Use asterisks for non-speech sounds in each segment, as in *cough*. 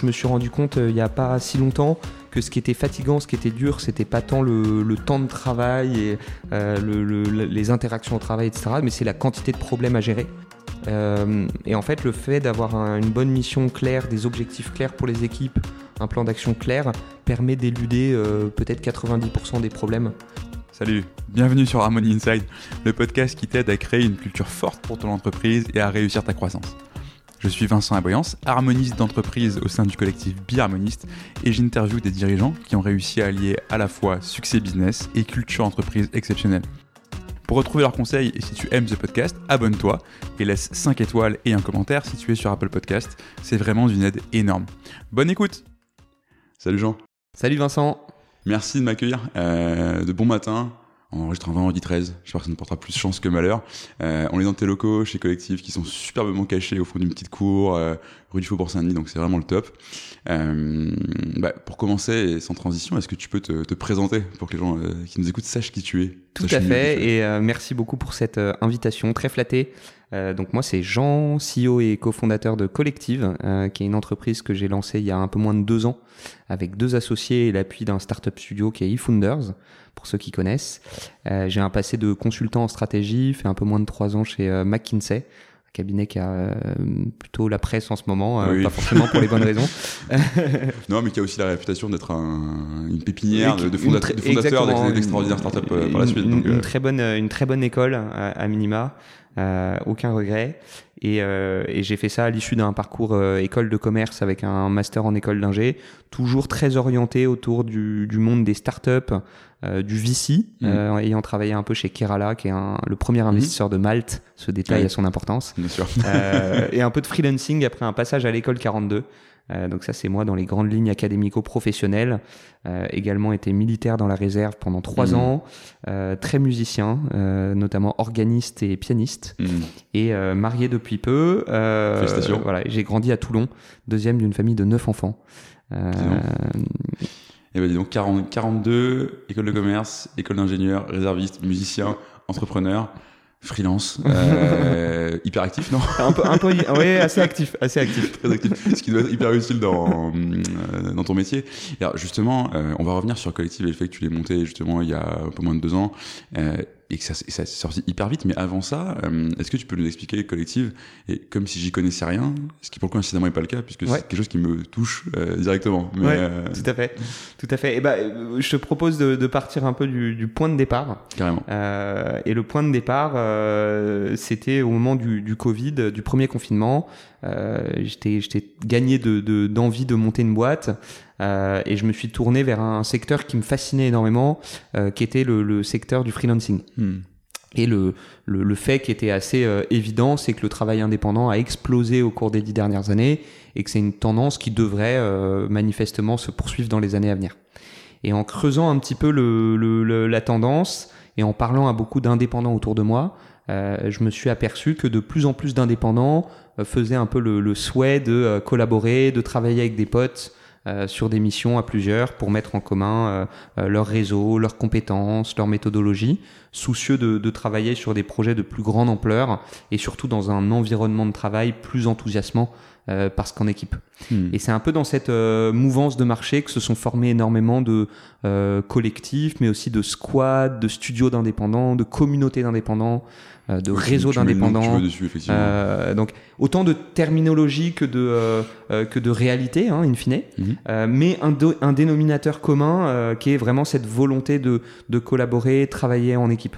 Je me suis rendu compte il n'y a pas si longtemps que ce qui était fatigant, ce qui était dur, c'était pas tant le, temps de travail et les interactions au travail, etc., mais c'est la quantité de problèmes à gérer. et en fait, le fait d'avoir une bonne mission claire, des objectifs clairs pour les équipes, un plan d'action clair, permet d'éluder peut-être 90% des problèmes. Salut, bienvenue sur Harmony Inside, le podcast qui t'aide à créer une culture forte pour ton entreprise et à réussir ta croissance. Je suis Vincent Aboyance, harmoniste d'entreprise au sein du collectif Biharmoniste et j'interviewe des dirigeants qui ont réussi à allier à la fois succès business et culture entreprise exceptionnelle. Pour retrouver leurs conseils et si tu aimes ce podcast, abonne-toi et laisse 5 étoiles et un commentaire si tu es sur Apple Podcast. C'est vraiment d'une aide énorme. Bonne écoute Salut Jean Salut Vincent Merci de m'accueillir. Euh, de bon matin. On enregistre un vendredi 13. J'espère que ça ne portera plus chance que malheur. Euh, on est dans tes locaux chez Collectif qui sont superbement cachés au fond d'une petite cour, euh, rue du Faubourg Saint-Denis, donc c'est vraiment le top. Euh, bah, pour commencer, et sans transition, est-ce que tu peux te, te, présenter pour que les gens euh, qui nous écoutent sachent qui tu es? Tout à fait, et euh, merci beaucoup pour cette invitation, très flattée. Euh, donc moi c'est Jean, CEO et cofondateur de Collective, euh, qui est une entreprise que j'ai lancée il y a un peu moins de deux ans avec deux associés et l'appui d'un startup studio qui est eFounders, pour ceux qui connaissent. Euh, j'ai un passé de consultant en stratégie, fait un peu moins de trois ans chez McKinsey, un cabinet qui a plutôt la presse en ce moment, pas forcément pour les bonnes raisons. *laughs* non, mais qui a aussi la réputation d'être un, une pépinière de, fondateurs d'extraordinaires startups par la suite. Une, très bonne, une très bonne école à minima. Euh, aucun regret. Et, euh, et j'ai fait ça à l'issue d'un parcours euh, école de commerce avec un master en école d'ingé, toujours très orienté autour du, du monde des startups, euh, du VC, mmh. ayant travaillé un peu chez Kerala, qui est un, le premier mmh. investisseur de Malte. Ce détail a son importance. Bien sûr. et un peu de freelancing après un passage à l'école 42. Euh, donc ça, c'est moi dans les grandes lignes académico-professionnelles. Euh, également été militaire dans la réserve pendant trois mmh. ans, euh, très musicien, euh, notamment organiste et pianiste, mmh. et euh, marié depuis peu. Félicitations. Voilà, j'ai grandi à Toulon, deuxième d'une famille de neuf enfants. Et ben dis donc 40, 42, école de commerce, école d'ingénieur, réserviste, musicien, entrepreneur freelance, *laughs* euh, hyper actif, non Un peu, un peu, oui, assez actif, assez actif, très actif. Ce qui doit être hyper utile dans euh, dans ton métier. alors justement, euh, on va revenir sur Collective et le fait que tu l'aies monté justement il y a un peu moins de deux ans. Et que ça, ça s'est sorti hyper vite. Mais avant ça, euh, est-ce que tu peux nous expliquer Collective et comme si j'y connaissais rien, ce qui pour le coup incidemment n'est pas le cas puisque c'est quelque chose qui me touche euh, directement. Mais, euh, Tout à fait, tout à fait. Et ben, je te propose de, de partir un peu du, du, point de départ. Carrément. et le point de départ, c'était au moment du, du Covid, du premier confinement. j'étais, j'étais gagné de, d'envie de monter une boîte. Euh, et je me suis tourné vers un secteur qui me fascinait énormément, euh, qui était le, le, secteur du freelancing. Hmm. Et le, le, le, fait qui était assez euh, évident, c'est que le travail indépendant a explosé au cours des dix dernières années et que c'est une tendance qui devrait euh, manifestement se poursuivre dans les années à venir. Et en creusant un petit peu le, la tendance et en parlant à beaucoup d'indépendants autour de moi, euh, je me suis aperçu que de plus en plus d'indépendants faisaient un peu le, souhait de collaborer, de travailler avec des potes, euh, sur des missions à plusieurs pour mettre en commun euh, euh, leur réseau, leurs compétences, leur méthodologie, soucieux de, de, travailler sur des projets de plus grande ampleur et surtout dans un environnement de travail plus enthousiasmant parce qu'en équipe. Hmm. Et c'est un peu dans cette mouvance de marché que se sont formés énormément de collectifs, mais aussi de squads, de studios d'indépendants, de communautés d'indépendants, euh, de réseaux d'indépendants. Euh, donc autant de terminologie que de euh, que de réalité, hein, in fine, mhm. euh, mais un, un, dénominateur commun qui est vraiment cette volonté de, de collaborer, travailler en équipe.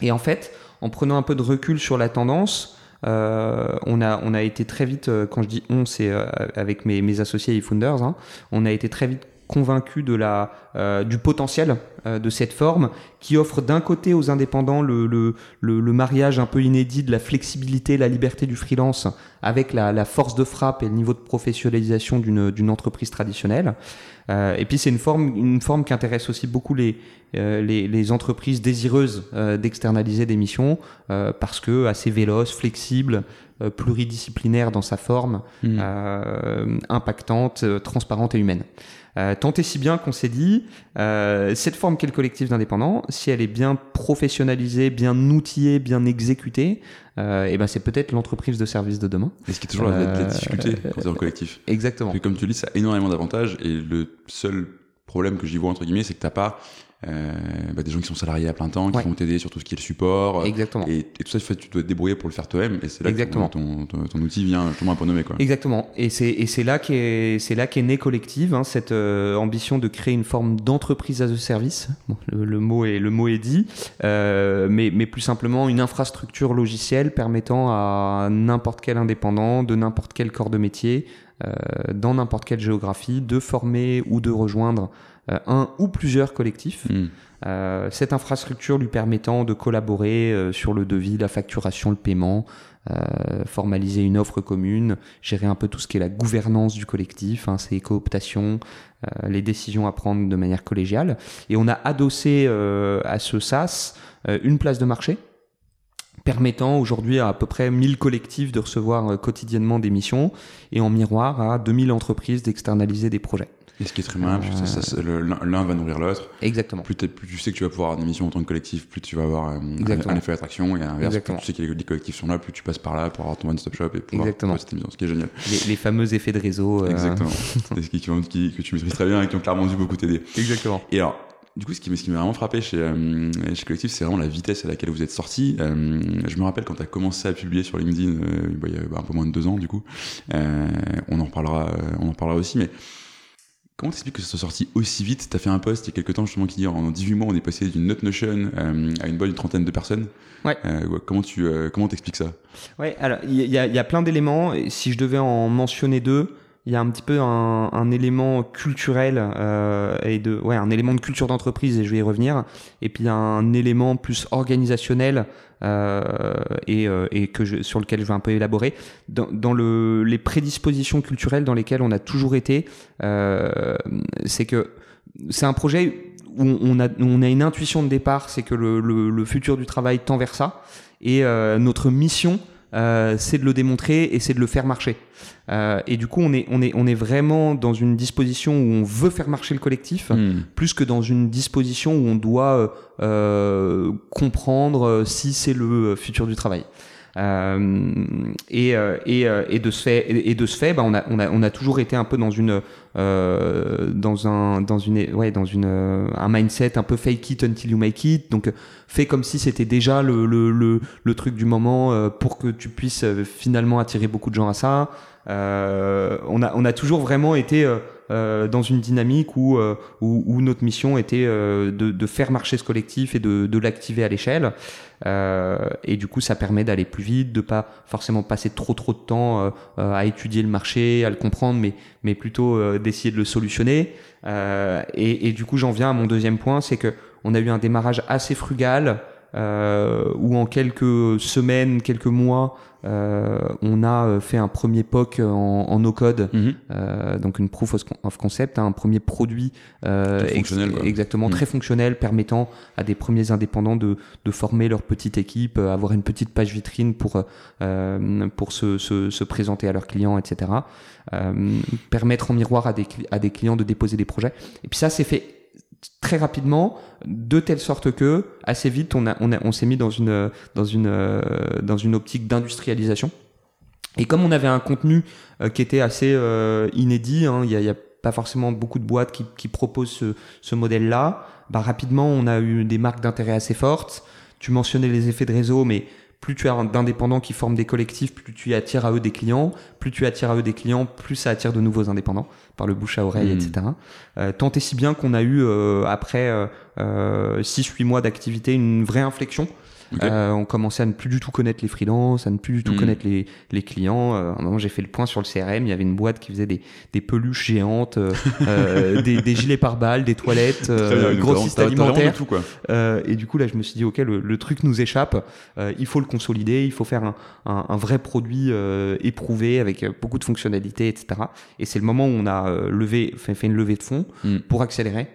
Et en fait, en prenant un peu de recul sur la tendance, on, a, on a été très vite, quand je dis on, c'est avec mes, mes associés et founders, hein, on a été très vite convaincu de la, euh, du potentiel euh, de cette forme qui offre d'un côté aux indépendants le, le, le, mariage un peu inédit de la flexibilité, la liberté du freelance avec la, la force de frappe et le niveau de professionnalisation d'une entreprise traditionnelle. Euh, et puis c'est une forme, une forme qui intéresse aussi beaucoup les, euh, les, les, entreprises désireuses euh, d'externaliser des missions parce que assez véloce, flexible, pluridisciplinaire dans sa forme, Hmm. impactante, transparente et humaine. Euh, tant et si bien qu'on s'est dit, euh, cette forme qu'est le collectif d'indépendants, si elle est bien professionnalisée, bien outillée, bien exécutée, euh, et ben c'est peut-être l'entreprise de service de demain. Et ce qui est toujours la, la Euh, difficulté quand t'es en collectif. Exactement. Parce que comme tu le dis, ça a énormément d'avantages et le seul problème que j'y vois entre guillemets, c'est que t'as pas bah, des gens qui sont salariés à plein temps, qui Ouais. vont t'aider sur tout ce qui est le support. Exactement. Et, et tout ça, tu dois te débrouiller pour le faire toi-même. Et c'est là Exactement. que ton, ton, ton outil vient justement un peu nommé. Quoi. Exactement. Et c'est là qu'est qu'est née collective hein, cette euh, ambition de créer une forme d'entreprise as a service. Bon, le, le mot est le mot est dit, euh, mais mais plus simplement une infrastructure logicielle permettant à n'importe quel indépendant de n'importe quel corps de métier euh, dans n'importe quelle géographie de former ou de rejoindre euh, un ou plusieurs collectifs. Hmm. Euh, cette infrastructure lui permettant de collaborer euh, sur le devis, la facturation, le paiement, euh, formaliser une offre commune, gérer un peu tout ce qui est la gouvernance du collectif, hein, ses cooptations, euh, les décisions à prendre de manière collégiale. Et on a adossé euh, à ce SaaS euh, une place de marché permettant aujourd'hui à à peu près 1000 collectifs de recevoir euh, quotidiennement des missions et en miroir à 2000 entreprises d'externaliser des projets. Et ce qui est très malin, le- l'un va nourrir l'autre. Exactement. Plus, tu sais que tu vas pouvoir avoir des missions en tant que collectif, plus tu vas avoir euh, un, effet d'attraction. Et à l'inverse, plus tu sais que les, les collectifs sont là, plus tu passes par là pour avoir ton one-stop shop et pouvoir Exactement. faire cette émission, ce qui est génial. Les, les fameux effets de réseau. euh, Exactement. *laughs* Qui, qui- que tu maîtrises très bien et qui ont clairement dû beaucoup t'aider. Exactement. Et alors, du coup, ce qui, ce qui m'a vraiment frappé chez, euh, chez Collectif, c'est vraiment la vitesse à laquelle vous êtes sorti. Euh, je me rappelle quand tu as commencé à publier sur LinkedIn, euh, il y a bah, un peu moins de deux ans, du coup. Euh, on en reparlera, euh, on en reparlera aussi, mais comment t'expliques que ça soit sorti aussi vite? T'as fait un post il y a quelques temps justement qui dit en 18 mois, on est passé d'une note Notion euh, à une bonne trentaine de personnes. Ouais. Euh, ouais, comment tu, euh, comment t'expliques ça? Ouais, alors il y, a- il y a plein d'éléments. Si je devais en mentionner deux, il y a un petit peu un, un élément culturel euh, et de ouais un élément de culture d'entreprise et je vais y revenir. Et puis un élément plus organisationnel euh, et, euh, et que je, sur lequel je vais un peu élaborer dans, dans le, les prédispositions culturelles dans lesquelles on a toujours été. Euh, c'est que c'est un projet où on a, on a une intuition de départ, c'est que le, le, le futur du travail tend vers ça. Et euh, notre mission, euh, c'est de le démontrer et c'est de le faire marcher. Euh, et du coup, on est, on, est, on est vraiment dans une disposition où on veut faire marcher le collectif, Hmm. plus que dans une disposition où on doit euh, euh, comprendre euh, si c'est le futur du travail. Euh, et, euh, et, euh, et de ce fait, et de ce fait, bah, on a, on a, on a toujours été un peu dans une, euh, dans un, dans une, ouais, dans une, un mindset un peu fake it until you make it. Donc, fait comme si c'était déjà le, le, le, le truc du moment pour que tu puisses finalement attirer beaucoup de gens à ça. Euh, on a, on a toujours vraiment été euh, euh, dans une dynamique où, euh, où, où notre mission était euh, de, de faire marcher ce collectif et de, de l'activer à l'échelle. Et du coup, ça permet d'aller plus vite, de pas forcément passer trop trop de temps à étudier le marché, à le comprendre, mais mais plutôt d'essayer de le solutionner. Et, et du coup, j'en viens à mon deuxième point, c'est que on a eu un démarrage assez frugal. Euh, où en quelques semaines, quelques mois, euh, on a euh, fait un premier POC en, en no-code, Mhm. euh, donc une proof of concept, un premier produit euh, fonctionnel, ex- quoi. exactement Mm. très fonctionnel, permettant à des premiers indépendants de, de former leur petite équipe, euh, avoir une petite page vitrine pour euh, pour se, se, se présenter à leurs clients, etc. Euh, permettre en miroir à des à des clients de déposer des projets. Et puis ça, c'est fait très rapidement, de telle sorte que assez vite, on a on a on s'est mis dans une dans une euh, dans une optique d'industrialisation. Et comme on avait un contenu euh, qui était assez euh, inédit, hein, il y, a, y a pas forcément beaucoup de boîtes qui, qui proposent ce, ce modèle-là. Bah, rapidement, on a eu des marques d'intérêt assez fortes. Tu mentionnais les effets de réseau, mais plus tu as d'indépendants qui forment des collectifs, plus tu attires à eux des clients. Plus tu attires à eux des clients, plus ça attire de nouveaux indépendants par le bouche à oreille, Mhm. etc. Euh, tant et si bien qu'on a eu euh, après euh, 6-8 mois d'activité une vraie inflexion. Euh, on commençait à ne plus du tout connaître les freelances, à ne plus du tout Mhm. connaître les, les clients. Euh, à un moment, j'ai fait le point sur le CRM. Il y avait une boîte qui faisait des, des peluches géantes, euh, *laughs* euh, des, des gilets pare-balles, des toilettes, euh, tout, quoi. Euh, et du coup, là, je me suis dit, OK, le, le truc nous échappe. Euh, il faut le consolider. Il faut faire un, un, un vrai produit euh, éprouvé avec beaucoup de fonctionnalités, etc. Et c'est le moment où on a euh, levé, fait, fait une levée de fonds Mm. pour accélérer.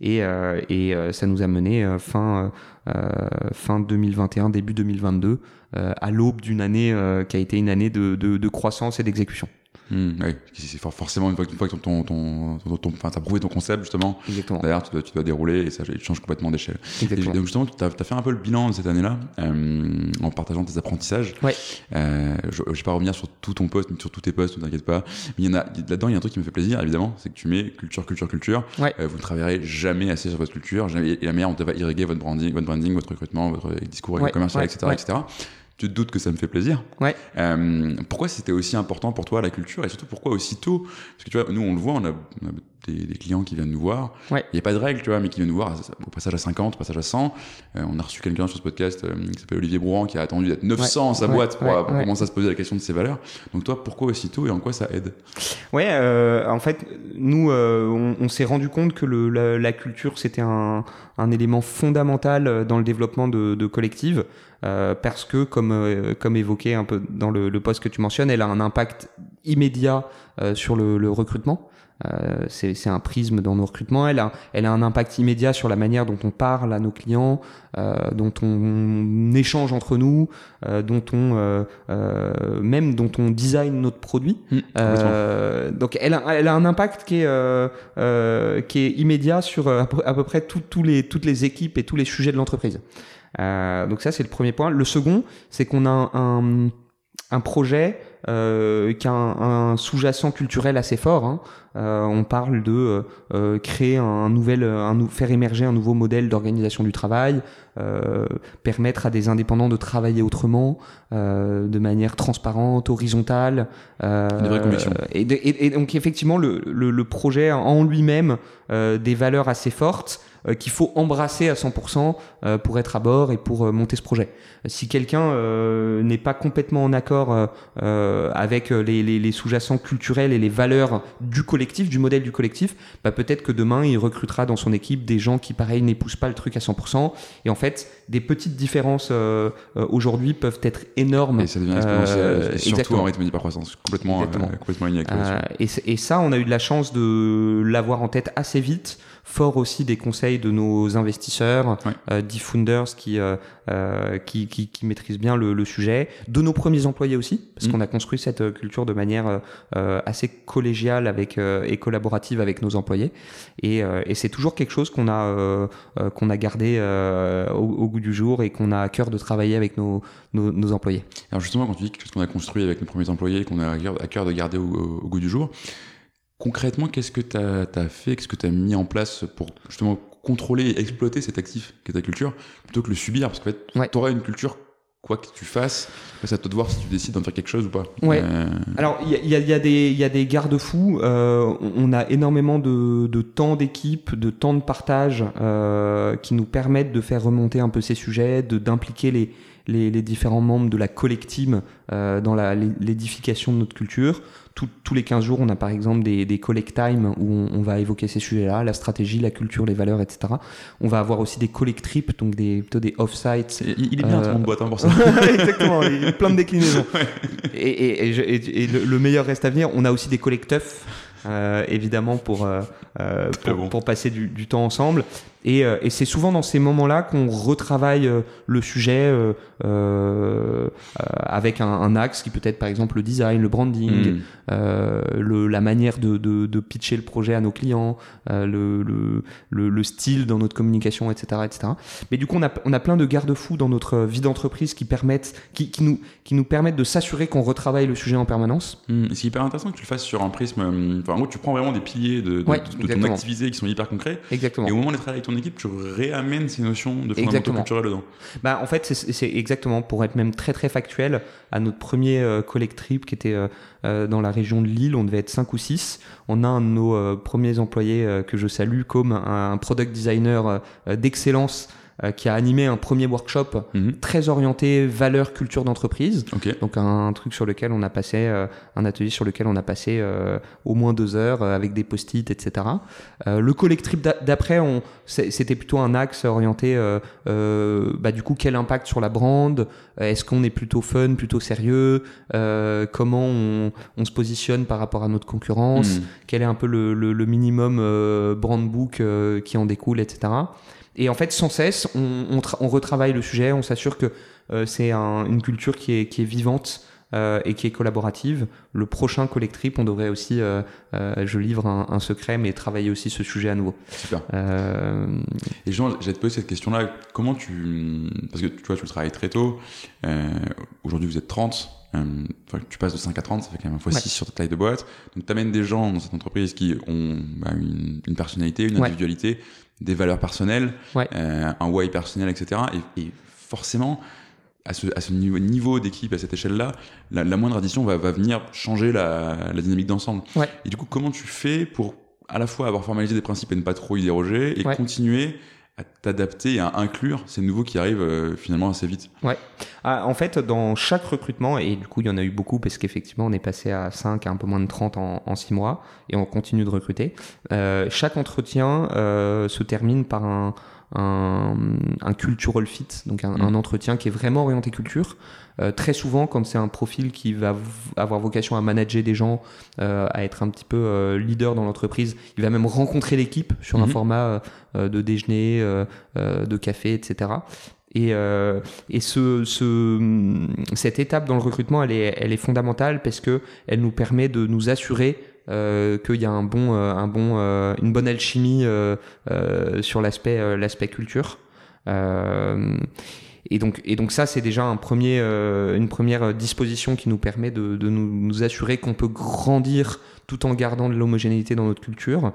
Et, et ça nous a mené fin, fin 2021, début 2022, à l'aube d'une année qui a été une année de, de, de croissance et d'exécution. Mmh, oui, c'est forcément une fois, une fois que ton, ton, ton, ton as prouvé ton concept justement. Exactement. D'ailleurs, tu dois, tu dois dérouler et ça change complètement d'échelle. Donc justement, tu as, as, fait un peu le bilan de cette année-là euh, en partageant tes apprentissages. Ouais. Euh, je, je vais pas revenir sur tout ton poste, sur tous tes postes, ne t'inquiète pas. Mais il y en a là-dedans, il y a un truc qui me fait plaisir, évidemment, c'est que tu mets culture, culture, culture. Ouais. Euh, vous ne travaillerez jamais assez sur votre culture. et la manière dont va irriguer votre branding, votre branding, votre recrutement, votre discours ouais, commercial, etc., etc tu te doutes que ça me fait plaisir. Ouais. Euh, pourquoi c'était aussi important pour toi la culture et surtout pourquoi aussitôt Parce que tu vois, nous on le voit, on a, on a des, des, clients qui viennent nous voir. Ouais. Il n'y a pas de règle, tu vois, mais qui viennent nous voir au passage à 50, au passage à 100. Euh, on a reçu quelqu'un sur ce podcast euh, qui s'appelle Olivier Brouan qui a attendu d'être 900 ouais. sa ouais. boîte pour, pour commencer à se poser la question de ses valeurs. Donc toi, pourquoi aussitôt et en quoi ça aide? Ouais, euh, en fait, nous, on, on s'est rendu compte que le, la, la culture c'était un, un, élément fondamental dans le développement de, de collectives. Euh, parce que, comme, euh, comme évoqué un peu dans le, le poste que tu mentionnes, elle a un impact immédiat euh, sur le, le recrutement. Euh, c'est un prisme dans nos recrutements. Elle a, elle a un impact immédiat sur la manière dont on parle à nos clients, euh, dont on échange entre nous, euh, dont on même dont on design notre produit. Mmh, donc elle a, elle a un impact qui est, qui est immédiat sur à peu, à peu près tout les, toutes les équipes et tous les sujets de l'entreprise. Euh, donc ça c'est le premier point. Le second, c'est qu'on a un, un, un projet euh, qui a un, un sous-jacent culturel assez fort. Hein. Euh, on parle de euh, créer un nouvel, un, faire émerger un nouveau modèle d'organisation du travail, euh, permettre à des indépendants de travailler autrement, euh, de manière transparente, horizontale. Euh, Des vraies convictions. Et, de, et, et, donc effectivement, le, le, le projet en lui-même des valeurs assez fortes euh, qu'il faut embrasser à 100% euh, pour être à bord et pour euh, monter ce projet. Si quelqu'un n'est pas complètement en accord avec les, les, les sous-jacents culturels et les valeurs du collectif, du modèle du collectif, bah peut-être que demain il recrutera dans son équipe des gens qui pareil n'épousent pas le truc à 100%. Et en fait, des petites différences aujourd'hui peuvent être énormes. Et ça devient exponentiel, surtout exactement. en rythme d'hypercroissance, complètement, complètement et, et ça, on a eu de la chance de l'avoir en tête assez vite fort aussi des conseils de nos investisseurs, ouais. euh, founders qui, euh, qui, qui, qui, maîtrisent bien le, le, sujet, de nos premiers employés aussi, parce mmh. qu'on a construit cette culture de manière euh, assez collégiale avec, et collaborative avec nos employés. Et, et c'est toujours quelque chose qu'on a, qu'on a gardé au, au, goût du jour et qu'on a à cœur de travailler avec nos, nos, nos, employés. Alors justement, quand tu dis quelque chose qu'on a construit avec nos premiers employés, qu'on a à cœur de garder au, au goût du jour, concrètement, qu'est-ce que tu as, as, fait, qu'est-ce que tu as mis en place pour justement contrôler et exploiter cet actif qui est ta culture, plutôt que le subir? Parce qu'en fait, ouais. tu auras une culture, quoi que tu fasses, c'est à toi de voir si tu décides d'en faire quelque chose ou pas. Ouais. Euh... Alors, il y a, y, a y a, des garde-fous. Euh, on a énormément de, de temps d'équipe, de temps de partage euh, qui nous permettent de faire remonter un peu ces sujets, d'impliquer les, les, les, différents membres de la collective euh, dans l'édification de notre culture. Tout, tous les 15 jours, on a par exemple des, des collect time où on, on, va évoquer ces sujets-là, la stratégie, la culture, les valeurs, etc. On va avoir aussi des collect trips, donc des, plutôt des off-sites. Il, il, est bien euh... ton boîte hein, pour ça. *laughs* Exactement, plein de déclinaisons. Et, et, et, et le, le, meilleur reste à venir. On a aussi des collect teufs. Euh, évidemment pour, euh, pour, bon. pour, passer du, du, temps ensemble. Et, euh, et c'est souvent dans ces moments-là qu'on retravaille euh, le sujet euh, avec un, un, axe qui peut être par exemple le design, le branding, mm. le, la manière de, de, de, pitcher le projet à nos clients, le, le, le, le, style dans notre communication, etc., etc. Mais du coup, on a, on a plein de garde-fous dans notre vie d'entreprise qui permettent, qui, qui, nous, qui nous permettent de s'assurer qu'on retravaille le sujet en permanence. Mm. C'est hyper intéressant que tu le fasses sur un prisme. Enfin, en gros, tu prends vraiment des piliers de, de, ouais, de ton activité qui sont hyper concrets. Exactement. Et au moment de travailler avec ton équipe, tu réamènes ces notions de fondamentaux culturels dedans. Bah, en fait, c'est exactement, pour être même très très factuel, à notre premier euh, collect trip qui était euh, dans la région de Lille, on devait être 5 ou 6. On a un de nos euh, premiers employés que je salue comme un product designer d'excellence qui a animé un premier workshop Mhm. très orienté valeur culture d'entreprise. Ok. Donc un, truc sur lequel on a passé, euh, un atelier sur lequel on a passé euh, au moins deux heures euh, avec des post-it, etc. Euh, le collectif d'a- d'après, c'était plutôt un axe orienté, euh, euh, bah, du coup, quel impact sur la brand? Euh, Est-ce qu'on est plutôt fun, plutôt sérieux? Euh, Comment on, on se positionne par rapport à notre concurrence? Mhm. quel est un peu le, le- le minimum euh, brand book euh, qui en découle, etc. Et en fait, sans cesse, on, on, on retravaille le sujet, on s'assure que euh, c'est un- une culture qui est, qui est vivante euh, et qui est collaborative. Le prochain Collectrip, on devrait aussi, euh, euh, je livre un, un secret, mais travailler aussi ce sujet à nouveau. Super. Euh, Et Jean, j'allais te poser cette question-là. Comment tu. Parce que tu vois, tu le travailles très tôt. Euh, Aujourd'hui, vous êtes 30. Euh, enfin, tu passes de 5 à 30, ça fait quand même fois Ouais. 6 sur ta taille de boîte. Donc, tu amènes des gens dans cette entreprise qui ont bah, une, une personnalité, une Ouais. Des valeurs personnelles, Ouais. euh, un why personnel, etc. Et, et forcément, à ce, à ce niveau, niveau d'équipe, à cette échelle-là, la, la moindre addition va, va venir changer la, la dynamique d'ensemble. Ouais. Et du coup, comment tu fais pour à la fois avoir formalisé des principes et ne pas trop y déroger et Ouais. continuer à t'adapter et à inclure ces nouveaux qui arrivent euh, finalement assez vite Ah, en fait, dans chaque recrutement, et du coup, il y en a eu beaucoup parce qu'effectivement, on est passé à 5, à un peu moins de 30 en, en 6 mois, et on continue de recruter. Euh, chaque entretien euh, se termine par un, un, un cultural fit, donc un, Mm. un entretien qui est vraiment orienté culture. Euh, très souvent, quand c'est un profil qui va avoir vocation à manager des gens, euh, à être un petit peu euh, leader dans l'entreprise, il va même rencontrer l'équipe sur un Mhm. format euh, de déjeuner, euh, euh, de café, etc. Et, euh, et ce, ce, cette étape dans le recrutement, elle est, elle est fondamentale parce que elle nous permet de nous assurer euh, qu'il y a un bon, euh, un bon, euh, une bonne alchimie sur l'aspect, l'aspect culture. Et donc, et donc ça, c'est déjà un premier, une première disposition qui nous permet de, nous assurer qu'on peut grandir tout en gardant de l'homogénéité dans notre culture.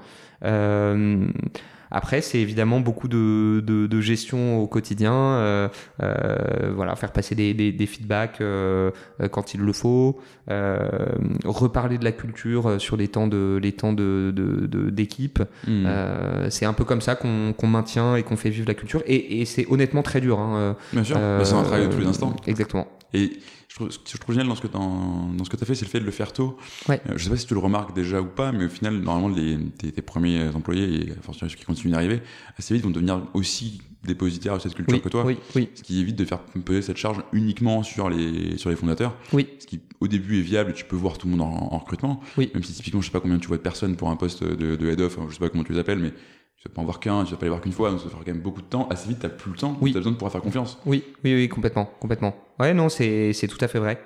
Après, c'est évidemment beaucoup de, de, de gestion au quotidien, euh, euh, voilà, faire passer des, des, des feedbacks euh, euh, quand il le faut, euh, reparler de la culture euh, sur les temps de les temps de d'équipe. Euh, c'est un peu comme ça qu'on qu'on maintient et qu'on fait vivre la culture. Et, et c'est honnêtement très dur. Hein, Bien sûr, Bah, c'est un travail de tous les instants. Exactement. Et trouve, ce que je trouve génial dans ce que tu dans ce que as fait, c'est le fait de le faire tôt. Ouais. Euh, je sais pas si tu le remarques déjà ou pas, mais au final, normalement, les, tes, tes premiers employés, et forcément ceux qui continuent d'arriver, assez vite vont devenir aussi dépositaires de cette culture Oui, que toi. oui, oui, Ce qui évite de faire peser cette charge uniquement sur les, sur les fondateurs. oui, Ce qui, au début, est viable tu peux voir tout le monde en, en recrutement. Oui. Même si typiquement, je sais pas combien tu vois de personnes pour un poste de, de head of, je sais pas comment tu les appelles, mais tu vas pas en voir qu'un, tu vas pas les voir qu'une fois, donc ça va faire quand même beaucoup de temps. Assez vite, t'as plus le temps, Oui. t'as besoin de pouvoir faire confiance. oui, oui, oui, complètement, complètement. Ouais, non, c'est c'est tout à fait vrai.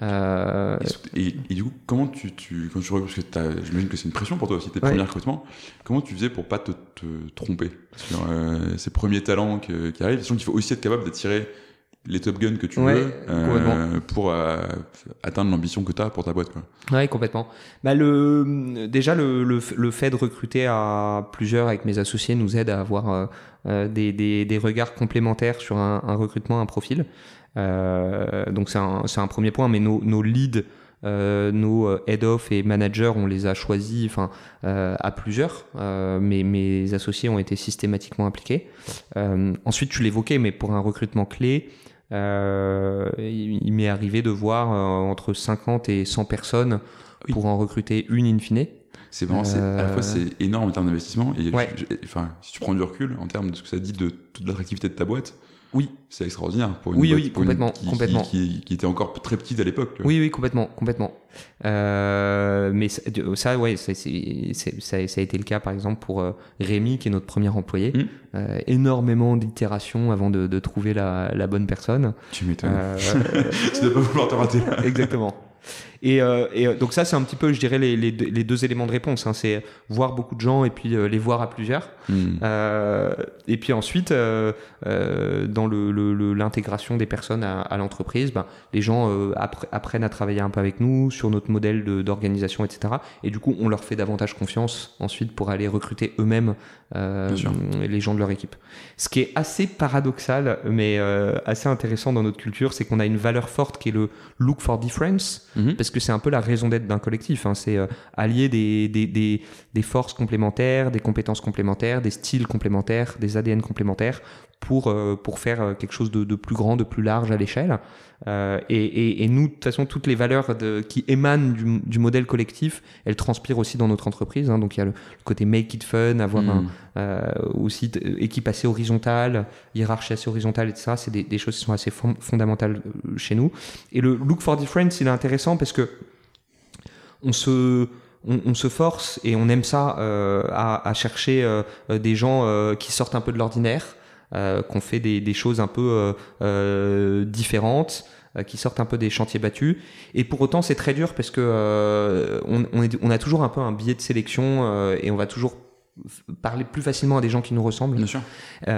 Euh, Et, et du coup, comment tu, tu quand tu parce que j'imagine que c'est une pression pour toi aussi, tes Ouais. premiers recrutements, comment tu faisais pour pas te, te tromper? Sur euh, ces premiers talents que- qui arrivent Sachant qu'il faut aussi être capable d'attirer les top guns que tu Ouais, veux euh, pour euh, atteindre l'ambition que tu as pour ta boîte. Quoi. Ouais, complètement. Bah le, déjà, le, le, le fait de recruter à plusieurs avec mes associés nous aide à avoir euh, euh, des, des, des regards complémentaires sur un, un recrutement, un profil. Euh, donc c'est un, c'est un premier point, mais nos, nos leads, euh, nos head-off et managers, on les a choisis enfin, euh, à plusieurs, euh, mais mes associés ont été systématiquement impliqués. Euh, ensuite, tu l'évoquais, mais pour un recrutement clé, il, il m'est arrivé de voir euh, entre 50 et 100 personnes Oui. pour en recruter une in fine. C'est vraiment, à la fois, c'est énorme en termes d'investissement. Et Ouais. enfin, si tu prends du recul en termes de ce que ça dit de toute l'attractivité de ta boîte, Oui. c'est extraordinaire pour une Oui, boîte oui, pour une- complètement, qui, complètement. Qui, qui- qui était encore très petite à l'époque. Oui, oui, complètement, complètement. Euh, mais ça, ça, ouais, ça, ça a été le cas, par exemple, pour euh, Rémi, qui est notre premier employé. Mm. Euh, énormément d'itérations avant de, de trouver la, la bonne personne. Tu m'étonnes. Euh, *laughs* tu dois pas vouloir te rater. *laughs* Exactement. Et, euh, et euh, donc ça, c'est un petit peu, je dirais, les, les, deux- les deux éléments de réponse. Hein. C'est voir beaucoup de gens et puis euh, les voir à plusieurs. Euh, et puis ensuite, euh, euh, dans le- le- le- l'intégration des personnes à, à l'entreprise, ben, les gens euh, appre- apprennent à travailler un peu avec nous sur notre modèle de- d'organisation, etc. Et du coup, on leur fait davantage confiance ensuite pour aller recruter eux-mêmes euh, les gens de leur équipe. Ce qui est assez paradoxal, mais euh, assez intéressant dans notre culture, c'est qu'on a une valeur forte qui est le look for difference Mhm. parce que c'est un peu la raison d'être d'un collectif. hein. C'est euh, allier des, des, des, des forces complémentaires, des compétences complémentaires, des styles complémentaires, des ADN complémentaires pour, euh, pour faire euh, quelque chose de, de, plus grand, de plus large à l'échelle. Euh, et, et, et, nous, de toute façon, toutes les valeurs de, qui émanent du, du, modèle collectif, elles transpirent aussi dans notre entreprise. Hein. Donc il y a le, côté make it fun, avoir mmh. un, euh, aussi équipe assez horizontale, hiérarchie assez horizontale, etc. C'est des, des, choses qui sont assez fond fondamentales chez nous. Et le look for difference, il est intéressant parce que on se on, on, se force et on aime ça euh, à, à, chercher euh, des gens euh, qui sortent un peu de l'ordinaire, euh, qu'on fait des, des, choses un peu euh, différentes, qui sortent un peu des chantiers battus. Et pour autant, c'est très dur parce que on, on, est, on, a toujours un peu un biais de sélection et on va toujours parler plus facilement à des gens qui nous ressemblent. Bien sûr. Et,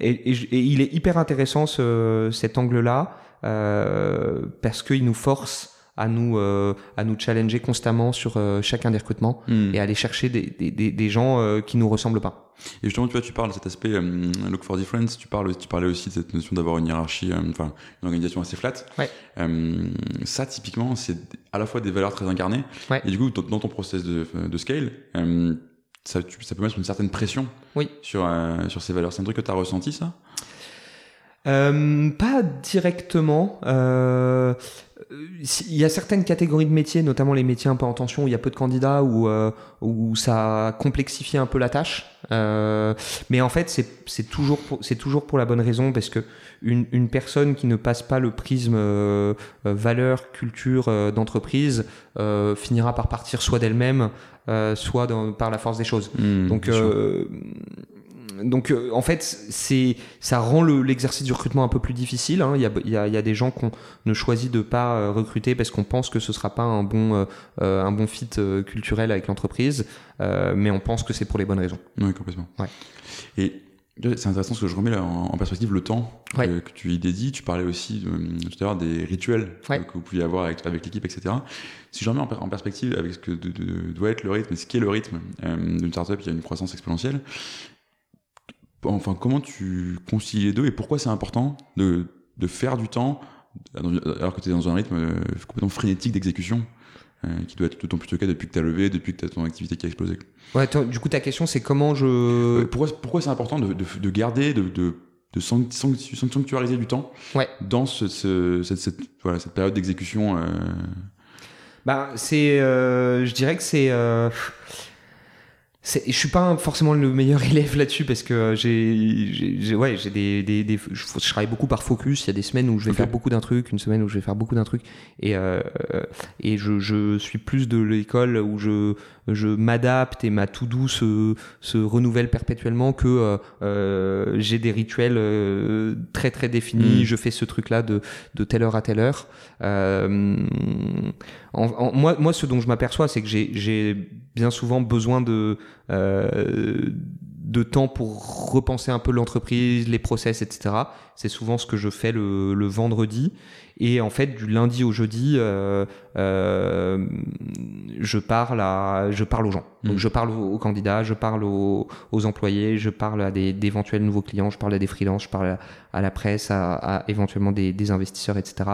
et, et, il est hyper intéressant ce, cet angle-là parce qu'il nous force à nous euh, à nous challenger constamment sur euh, chacun des recrutements mm. et aller chercher des, des, des gens euh, qui nous ressemblent pas. Et justement, tu vois, tu parles de cet aspect look for difference. Tu parles, tu parlais aussi de cette notion d'avoir une hiérarchie, enfin une organisation assez flat. Ouais. ça, typiquement, c'est à la fois des valeurs très incarnées. Ouais. Et du coup, dans ton process de, de scale. ça, tu, ça peut mettre une certaine pression oui. sur, sur ces valeurs. C'est un truc que tu as ressenti, ça? Euh, pas directement. Euh, il y a certaines catégories de métiers, notamment les métiers un peu en tension, où il y a peu de candidats, où, euh, où ça complexifie un peu la tâche. Euh, mais en fait, c'est toujours, c'est toujours pour la bonne raison, parce que une, une personne qui ne passe pas le prisme euh, valeur, culture d'entreprise finira par partir soit d'elle-même, soit dans, par la force des choses. Mmh, Donc donc euh, en fait, c'est ça rend l'exercice du recrutement un peu plus difficile. Hein. Il, y a, il, y a, il y, a, des gens qu'on ne choisit de pas euh, recruter parce qu'on pense que ce sera pas un bon euh, un bon fit culturel avec l'entreprise, mais on pense que c'est pour les bonnes raisons. Oui, complètement. Ouais. Et c'est intéressant ce que je remets là en, perspective le temps ouais. que, que, tu y dédies. Tu parlais aussi tout à l'heure des rituels ouais. que, vous pouviez avoir avec, avec l'équipe, etc. Si je remets en, en, perspective avec ce que de, de, doit être le rythme, ce qu'est le rythme euh, d'une startup qui a une croissance exponentielle, enfin, comment tu concilies les deux et pourquoi c'est important de, de faire du temps alors que tu es dans un rythme euh, complètement frénétique d'exécution euh, qui doit être d'autant plus le cas depuis que tu as levé, depuis que tu as ton activité qui a explosé. Ouais, toi, du coup, ta question, c'est comment je. Euh, pourquoi, pourquoi c'est important de, de, de, garder, de, de, de sanctuariser du temps ouais. dans ce, ce, cette, cette, voilà, cette période d'exécution euh... bah, c'est. Je dirais que c'est je suis pas forcément le meilleur *laughs* élève là-dessus parce que j'ai, ouais, j'ai des, des, des, je, travaille beaucoup par focus. Il y a des semaines où je vais okay. faire beaucoup d'un truc, une semaine où je vais faire beaucoup d'un truc, et euh, et je, je suis plus de l'école où je je m'adapte et ma to do se, se renouvelle perpétuellement que euh, euh, j'ai des rituels euh, très très définis. Mmh. Je fais ce truc là de de telle heure à telle heure. Euh, en, en, moi moi ce dont je m'aperçois c'est que j'ai j'ai bien souvent besoin de euh, de temps pour repenser un peu l'entreprise, les process, etc. C'est souvent ce que je fais le, le, vendredi. Et en fait, du lundi au jeudi, euh, euh, je parle à, je parle aux gens. Donc, mmh. je parle aux, candidats, je parle aux, aux, employés, je parle à des d'éventuels nouveaux clients, je parle à des freelances, je parle à, à la presse, à, à éventuellement des, des, investisseurs, etc.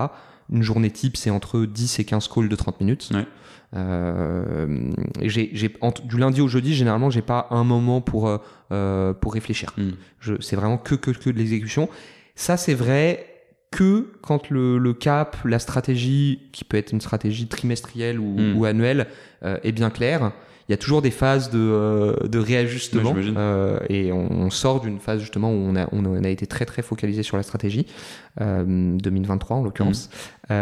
Une journée type, c'est entre 10 et 15 calls de 30 minutes. Ouais. Euh, j'ai, j'ai du lundi au jeudi, généralement, j'ai pas un moment pour euh, pour réfléchir. Mm. Je, c'est vraiment que que que de l'exécution. Ça, c'est vrai que quand le, le, cap, la stratégie, qui peut être une stratégie trimestrielle ou, mm. ou annuelle, euh, est bien claire. Il y a toujours des phases de, euh, de réajustement euh, et on, on sort d'une phase justement où on a, on a été très très focalisé sur la stratégie, 2023 en l'occurrence. Mmh.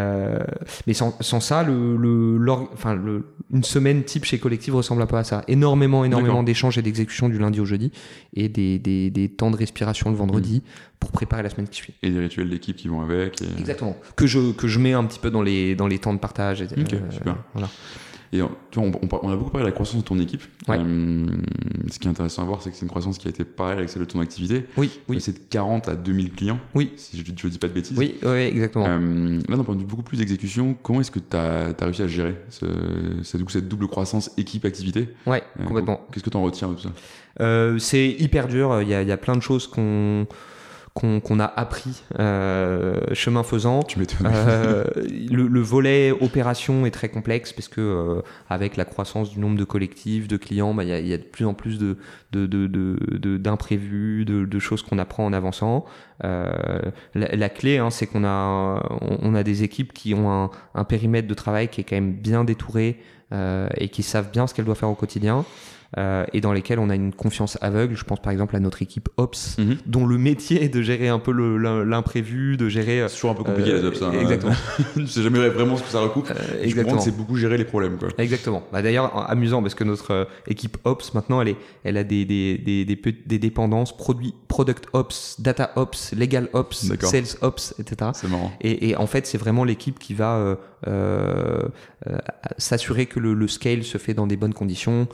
mais sans, sans ça, le, le, enfin, le, une semaine type chez Collective ressemble un peu à ça. Énormément, énormément d'échanges et d'exécutions du lundi au jeudi et des, des, des temps de respiration le vendredi mmh. pour préparer la semaine qui suit. Et des rituels d'équipe qui vont avec. Et... Exactement. Que je, que je mets un petit peu dans les, dans les temps de partage. Et, okay, euh, super. Voilà. Et tu vois, on, on, on, a beaucoup parlé de la croissance de ton équipe. Ouais. Euh, ce qui est intéressant à voir, c'est que c'est une croissance qui a été pareille avec celle de ton activité. Oui, oui. C'est de 40 à 2000 clients. Oui. Si je ne dis pas de bêtises. Oui, oui exactement. Euh, là, d'un point de vue beaucoup plus d'exécution, comment est-ce que tu as, as, réussi à gérer ce, cette, cette double croissance équipe-activité? Ouais, euh, complètement. Qu'est-ce que tu en retiens de tout ça? C'est hyper dur. Il y a, il y a plein de choses qu'on qu'on a appris euh, chemin faisant. Tu. Euh, le, le, volet opération est très complexe parce que euh, avec la croissance du nombre de collectifs, de clients, bah, il bah, y, y, a de plus en plus de d'imprévus, de, de, de, de, choses qu'on apprend en avançant. Euh, la, la, clé, hein, c'est qu'on a on, a des équipes qui ont un, un, périmètre de travail qui est quand même bien détouré et qui savent bien ce qu'elles doivent faire au quotidien euh, et dans lesquels on a une confiance aveugle. Je pense par exemple à notre équipe Ops, mm -hmm. dont le métier est de gérer un peu l'imprévu, de gérer. C'est toujours un peu compliqué euh, les Ops. Hein, exactement. *laughs* je sais jamais vraiment ce que ça recoupe. Euh, exactement. C'est beaucoup gérer les problèmes. Quoi. Exactement. Bah, D'ailleurs, amusant parce que notre euh, équipe Ops maintenant, elle, est, elle a des, des, des, des, des dépendances produit, Product Ops, Data Ops, Legal Ops, Sales Ops, etc. C'est marrant. Et, et en fait, c'est vraiment l'équipe qui va euh, euh, s'assurer que le, le, scale se fait dans des bonnes conditions,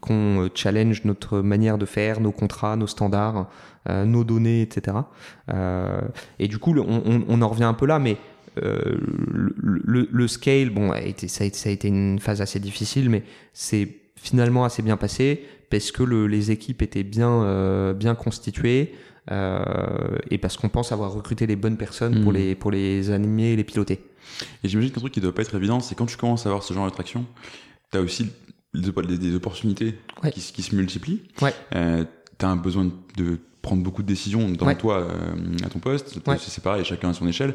qu'on challenge notre manière de faire, nos contrats, nos standards, euh, nos données, etc. Euh, et du coup, on, on, on, en revient un peu là, mais euh, le, le, scale, bon, a été, ça, a été, ça a été une phase assez difficile, mais c'est finalement assez bien passé parce que le, les équipes étaient bien, euh, bien constituées. Euh, et parce qu'on pense avoir recruté les bonnes personnes mmh. pour, les, pour les animer et les piloter. Et j'imagine qu'un truc qui doit pas être évident, c'est quand tu commences à avoir ce genre d'attraction, tu as aussi des, des opportunités ouais. qui, qui, se multiplient. Ouais. Euh, tu as un besoin de prendre beaucoup de décisions dans ouais. toi euh, à ton poste, ouais. c'est pareil, chacun à son échelle,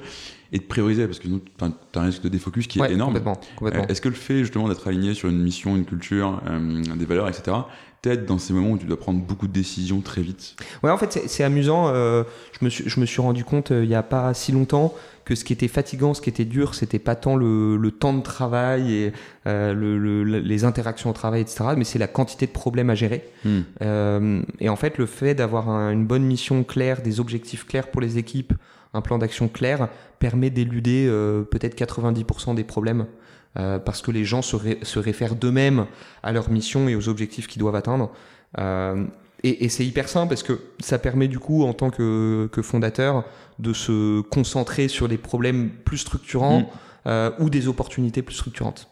et de prioriser parce que tu as un risque de défocus qui ouais, est énorme. Complètement, complètement. Euh, Est-ce que le fait justement d'être aligné sur une mission, une culture, euh, des valeurs, etc., t'aide dans ces moments où tu dois prendre beaucoup de décisions très vite Ouais, en fait, c'est amusant. Euh, je, me suis, je me suis rendu compte il n'y a pas si longtemps que ce qui était fatigant, ce qui était dur, c'était pas tant le, le, temps de travail et euh, le, le, les interactions au travail, etc., mais c'est la quantité de problèmes à gérer. Mm. Euh, et en fait, le fait d'avoir un, une bonne mission claire, des objectifs clairs pour les équipes, un plan d'action clair, permet d'éluder euh, peut-être 90% des problèmes. Euh, parce que les gens se, ré se réfèrent d'eux-mêmes à leur mission et aux objectifs qu'ils doivent atteindre. Euh, et, et c'est hyper simple parce que ça permet du coup, en tant que, que fondateur, de se concentrer sur des problèmes plus structurants mmh. euh, ou des opportunités plus structurantes.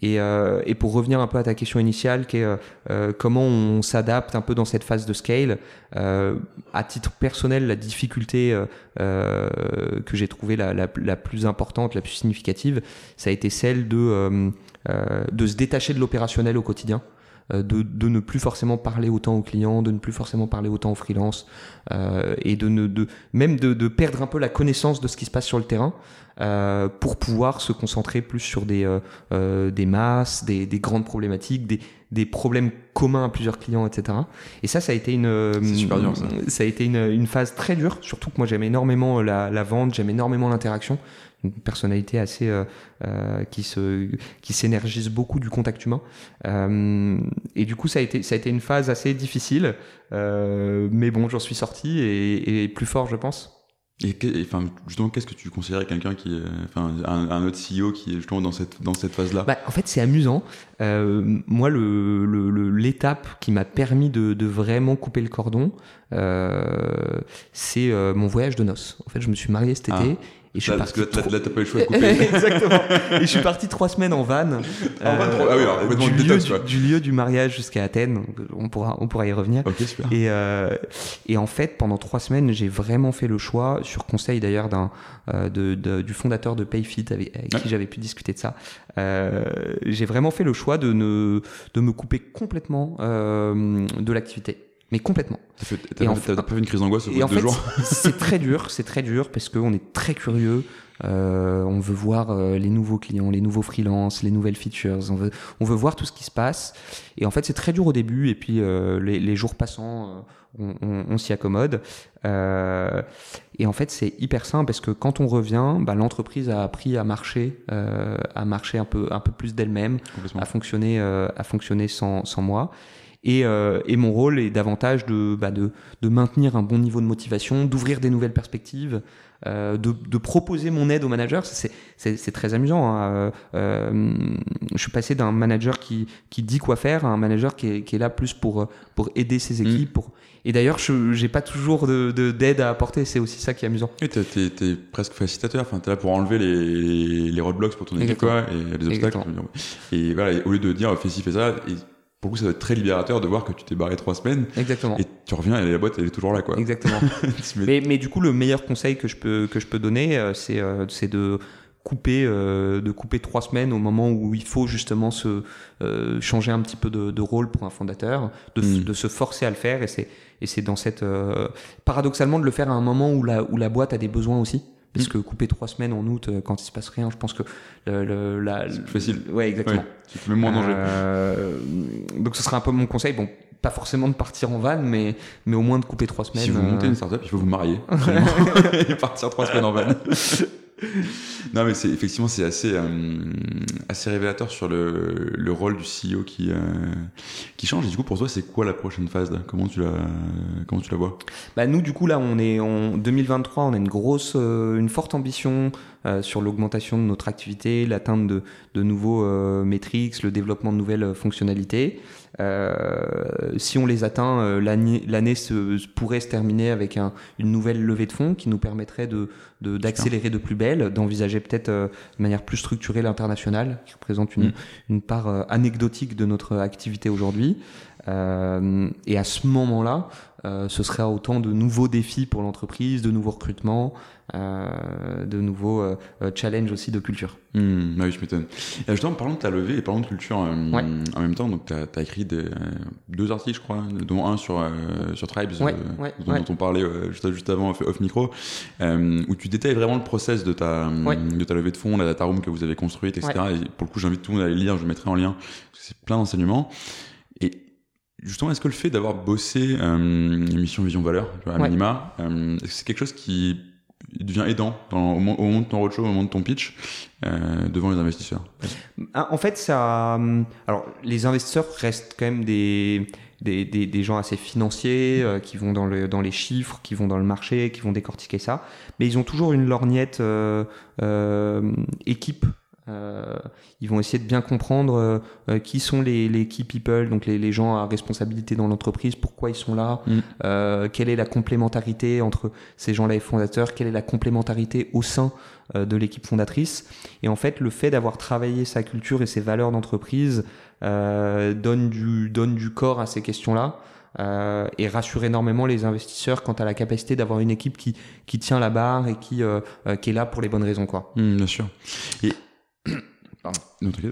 Et, euh, et, pour revenir un peu à ta question initiale, qui est euh, comment on s'adapte un peu dans cette phase de scale, euh, à titre personnel, la difficulté euh, que j'ai trouvée la, plus importante, la plus significative, ça a été celle de, euh, se détacher de l'opérationnel au quotidien. De, ne plus forcément parler autant aux clients, de ne plus forcément parler autant aux freelances, euh, et de, même de, perdre un peu la connaissance de ce qui se passe sur le terrain euh, pour pouvoir se concentrer plus sur des, euh, des masses, des, des, grandes problématiques, des, des problèmes communs à plusieurs clients, etc. Et ça, ça a été une, super dur, ça. ça. a été une, une, phase très dure, surtout que moi j'aime énormément la, la vente, j'aime énormément l'interaction une personnalité assez euh, euh, qui se qui s'énergise beaucoup du contact humain euh, et du coup ça a été ça a été une phase assez difficile euh, mais bon j'en suis sorti et, et, plus fort je pense et, enfin justement qu'est-ce que tu considérais quelqu'un qui enfin un, un, autre CEO qui est justement dans cette dans cette phase là bah, en fait c'est amusant. Euh, moi le l'étape qui m'a permis de, de, vraiment couper le cordon euh, c'est mon voyage de noces. En fait je me suis marié cet été ah. Et je suis là, parti parce que là, t'as pas eu le choix de *laughs* couper. Exactement. Et je suis parti trois semaines en van. En van, euh, ah oui, alors, du, du, lieu, du, du, lieu du mariage jusqu'à Athènes. On pourra, on pourra y revenir. Ok, super. Et, euh, et en fait, pendant trois semaines, j'ai vraiment fait le choix, sur conseil d'ailleurs d'un, euh, de, de, du fondateur de Payfit avec, avec Ouais. qui j'avais pu discuter de ça. Euh, j'ai vraiment fait le choix de ne, de me couper complètement euh, de l'activité. Mais complètement. T'as en t'as fait- pas fait une crise d'angoisse au bout de deux fait, jours *laughs* c'est très dur, c'est très dur parce qu'on est très curieux. Euh, on veut voir euh, les nouveaux clients, les nouveaux freelances, les nouvelles features. On veut, on veut voir tout ce qui se passe. Et en fait, c'est très dur au début. Et puis, euh, les, les, jours passant, euh, on, on, on s'y accommode. Euh, et en fait, c'est hyper simple parce que quand on revient, bah, l'entreprise a appris à marcher, euh, à marcher un peu, un peu plus d'elle-même, à fonctionner, euh, à fonctionner sans, sans moi. Et, euh, et, mon rôle est davantage de, bah, de, de, maintenir un bon niveau de motivation, d'ouvrir des nouvelles perspectives, euh, de, de, proposer mon aide aux managers. C'est très amusant. Hein. Euh, je suis passé d'un manager qui, qui dit quoi faire à un manager qui est, qui est là plus pour, pour aider ses équipes. Mmh. Pour... Et d'ailleurs, je n'ai pas toujours d'aide de, de, à apporter. C'est aussi ça qui est amusant. Et tu es, es, presque facilitateur. Enfin, tu es là pour enlever les, les roadblocks pour ton équipe quoi, et les obstacles. Et voilà, et au lieu de dire fais ci, fais ça, et pour le coup, ça doit être très libérateur de voir que tu t'es barré trois semaines. Exactement. Et tu reviens et la boîte, elle est toujours là, quoi. Exactement. *laughs* mais, mais, du coup, le meilleur conseil que je peux, que je peux donner, euh, c'est euh, c'est de couper euh, de couper trois semaines au moment où il faut justement se euh, changer un petit peu de, de, rôle pour un fondateur de, mm. de, se forcer à le faire et c'est et c'est dans cette euh, paradoxalement de le faire à un moment où la où la boîte a des besoins aussi parce que couper trois semaines en août quand il se passe rien, je pense que le, le la c'est facile. Ouais, exactement. tu te mets moins en danger. Euh, donc ce sera un peu mon conseil. Bon, pas forcément de partir en van, mais mais au moins de couper trois semaines. Si vous montez une startup, il faut vous marier *laughs* *laughs* et partir trois semaines en van. *laughs* *laughs* non, mais c'est effectivement c'est assez euh, assez révélateur sur le, le rôle du CEO qui euh, qui change. Et du coup, pour toi, c'est quoi la prochaine phase Comment tu la comment tu la vois? Bah nous, du coup, là, on est en 2023, on a une grosse, euh, une forte ambition sur l'augmentation de notre activité, l'atteinte de de nouveaux métriques, le développement de nouvelles fonctionnalités. Euh, si on les atteint, euh, l'année se, pourrait se terminer avec un, une nouvelle levée de fonds qui nous permettrait de d'accélérer de, plus belle, d'envisager peut-être euh, de manière plus structurée l'international, qui représente une, mm. une part anecdotique de notre activité aujourd'hui. Euh, et à ce moment-là, euh, ce sera autant de nouveaux défis pour l'entreprise, de nouveaux recrutements, euh, de nouveaux challenges aussi de culture. Mmh, oui, je m'étonne. Justement, parlons de ta levée et parlons de culture en même temps. Donc, tu as, écrit des, deux articles, je crois, dont un sur, sur Tribes, dont, on parlait juste, juste avant off micro, où tu détailles vraiment le process de ta, de ta levée de fonds, la data room que vous avez construite, etc. Et pour le coup, j'invite tout le monde à aller lire, je mettrai en lien, parce que c'est plein d'enseignements. Justement, est-ce que le fait d'avoir bossé euh, mission vision valeur à minima, euh, c'est quelque chose qui devient aidant dans, au, moment de ton roadshow, au moment de ton pitch euh, devant les investisseurs? Ah, En fait, ça, euh, alors les investisseurs restent quand même des des, des, des gens assez financiers euh, qui vont dans, le, dans les chiffres, qui vont dans le marché, qui vont décortiquer ça, mais ils ont toujours une lorgnette euh, équipe euh, ils vont essayer de bien comprendre euh, euh, qui sont les, les, key people, donc les, les gens à responsabilité dans l'entreprise, pourquoi ils sont là, mm. euh, quelle est la complémentarité entre ces gens-là et fondateurs, quelle est la complémentarité au sein euh, de l'équipe fondatrice. Et en fait, le fait d'avoir travaillé sa culture et ses valeurs d'entreprise donne, du, donne du corps à ces questions-là. Euh, et rassure énormément les investisseurs quant à la capacité d'avoir une équipe qui, qui tient la barre et qui, euh, qui est là pour les bonnes raisons. Quoi. Mm, bien sûr. Et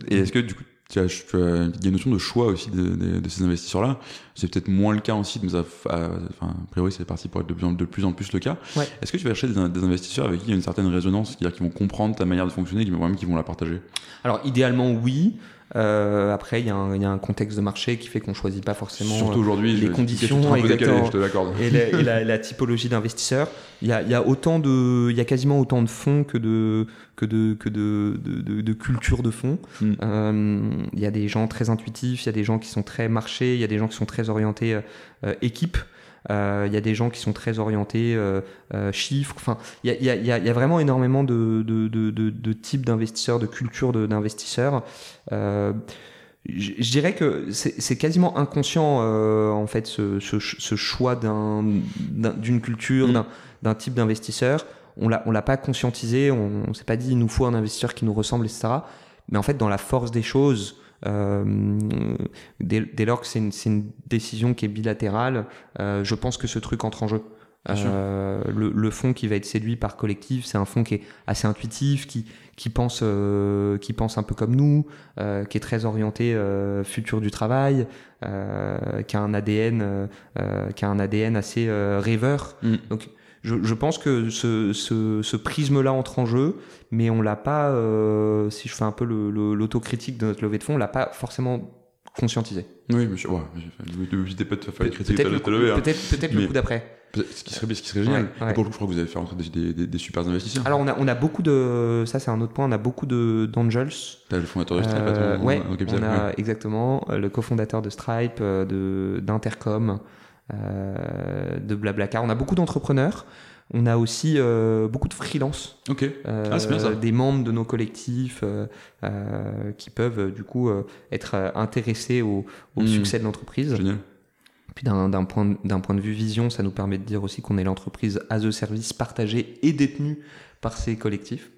et est-ce que du coup, tu as, il y a une notion de choix aussi de, de, ces investisseurs-là. C'est peut-être moins le cas aussi, mais enfin, a priori, c'est parti pour être de plus en, de plus, en plus le cas. Est-ce que tu vas chercher des, des, investisseurs avec qui il y a une certaine résonance, c'est-à-dire qui vont comprendre ta manière de fonctionner, qui vont, qui vont la partager? Alors, idéalement, oui. Euh, après, il y, a un, y, a un contexte de marché qui fait qu'on choisit pas forcément Surtout aujourd'hui, les conditions je te et, la, et la, la, typologie d'investisseurs. Il y a, y a autant de, il y a quasiment autant de fonds que de que de que de de, de, de culture de fonds. Mm. Euh, il y a des gens très intuitifs, il y a des gens qui sont très marchés, il y a des gens qui sont très orientés euh, équipe. Euh, il y a des gens qui sont très orientés euh, euh, chiffres. Enfin, il y a, y, a, y a, vraiment énormément de, de, de, de types d'investisseurs, de culture d'investisseurs. je, je dirais que c'est quasiment inconscient en fait ce, ce, ce choix d'une un, culture, mmh. d'un type d'investisseur. On l'a on l'a pas conscientisé, on, on s'est pas dit il nous faut un investisseur qui nous ressemble, etc. Mais en fait, dans la force des choses, dès, dès, lors que c'est une, une, décision qui est bilatérale, euh, je pense que ce truc entre en jeu. Euh, le, le fonds qui va être séduit par collectif, c'est un fonds qui est assez intuitif, qui, qui pense, euh, qui pense un peu comme nous, euh, qui est très orienté euh, futur du travail, euh, qui a un ADN, qui a un ADN assez rêveur. Mm. Donc je, je, pense que ce, ce, ce prisme-là entre en jeu, mais on l'a pas, euh, si je fais un peu l'autocritique de notre levée de fonds, on l'a pas forcément conscientisé. Oui, monsieur, ouais, n'hésitez pas de faire critiquer peut-être le, levée, hein. peut-être, peut-être le coup d'après. Ce qui serait, ce qui serait génial. Ouais, ouais. Pour le coup, je crois que vous allez faire des, des, des, super investisseurs. Alors, on a, on a beaucoup de, ça c'est un autre point, on a beaucoup de, d'angels. T'as le fondateur de Stripe, euh, ouais, on a exactement le cofondateur de Stripe, euh, de, d'Intercom, euh, de Blablacar. On a beaucoup d'entrepreneurs. On a aussi euh, beaucoup de freelance, Ok. ah, c'est bien ça. des membres de nos collectifs euh, euh, qui peuvent du coup être intéressés au, au mmh. succès de l'entreprise. Génial. Puis d'un point, de vue vision, ça nous permet de dire aussi qu'on est l'entreprise as a service partagée et détenue par ces collectifs.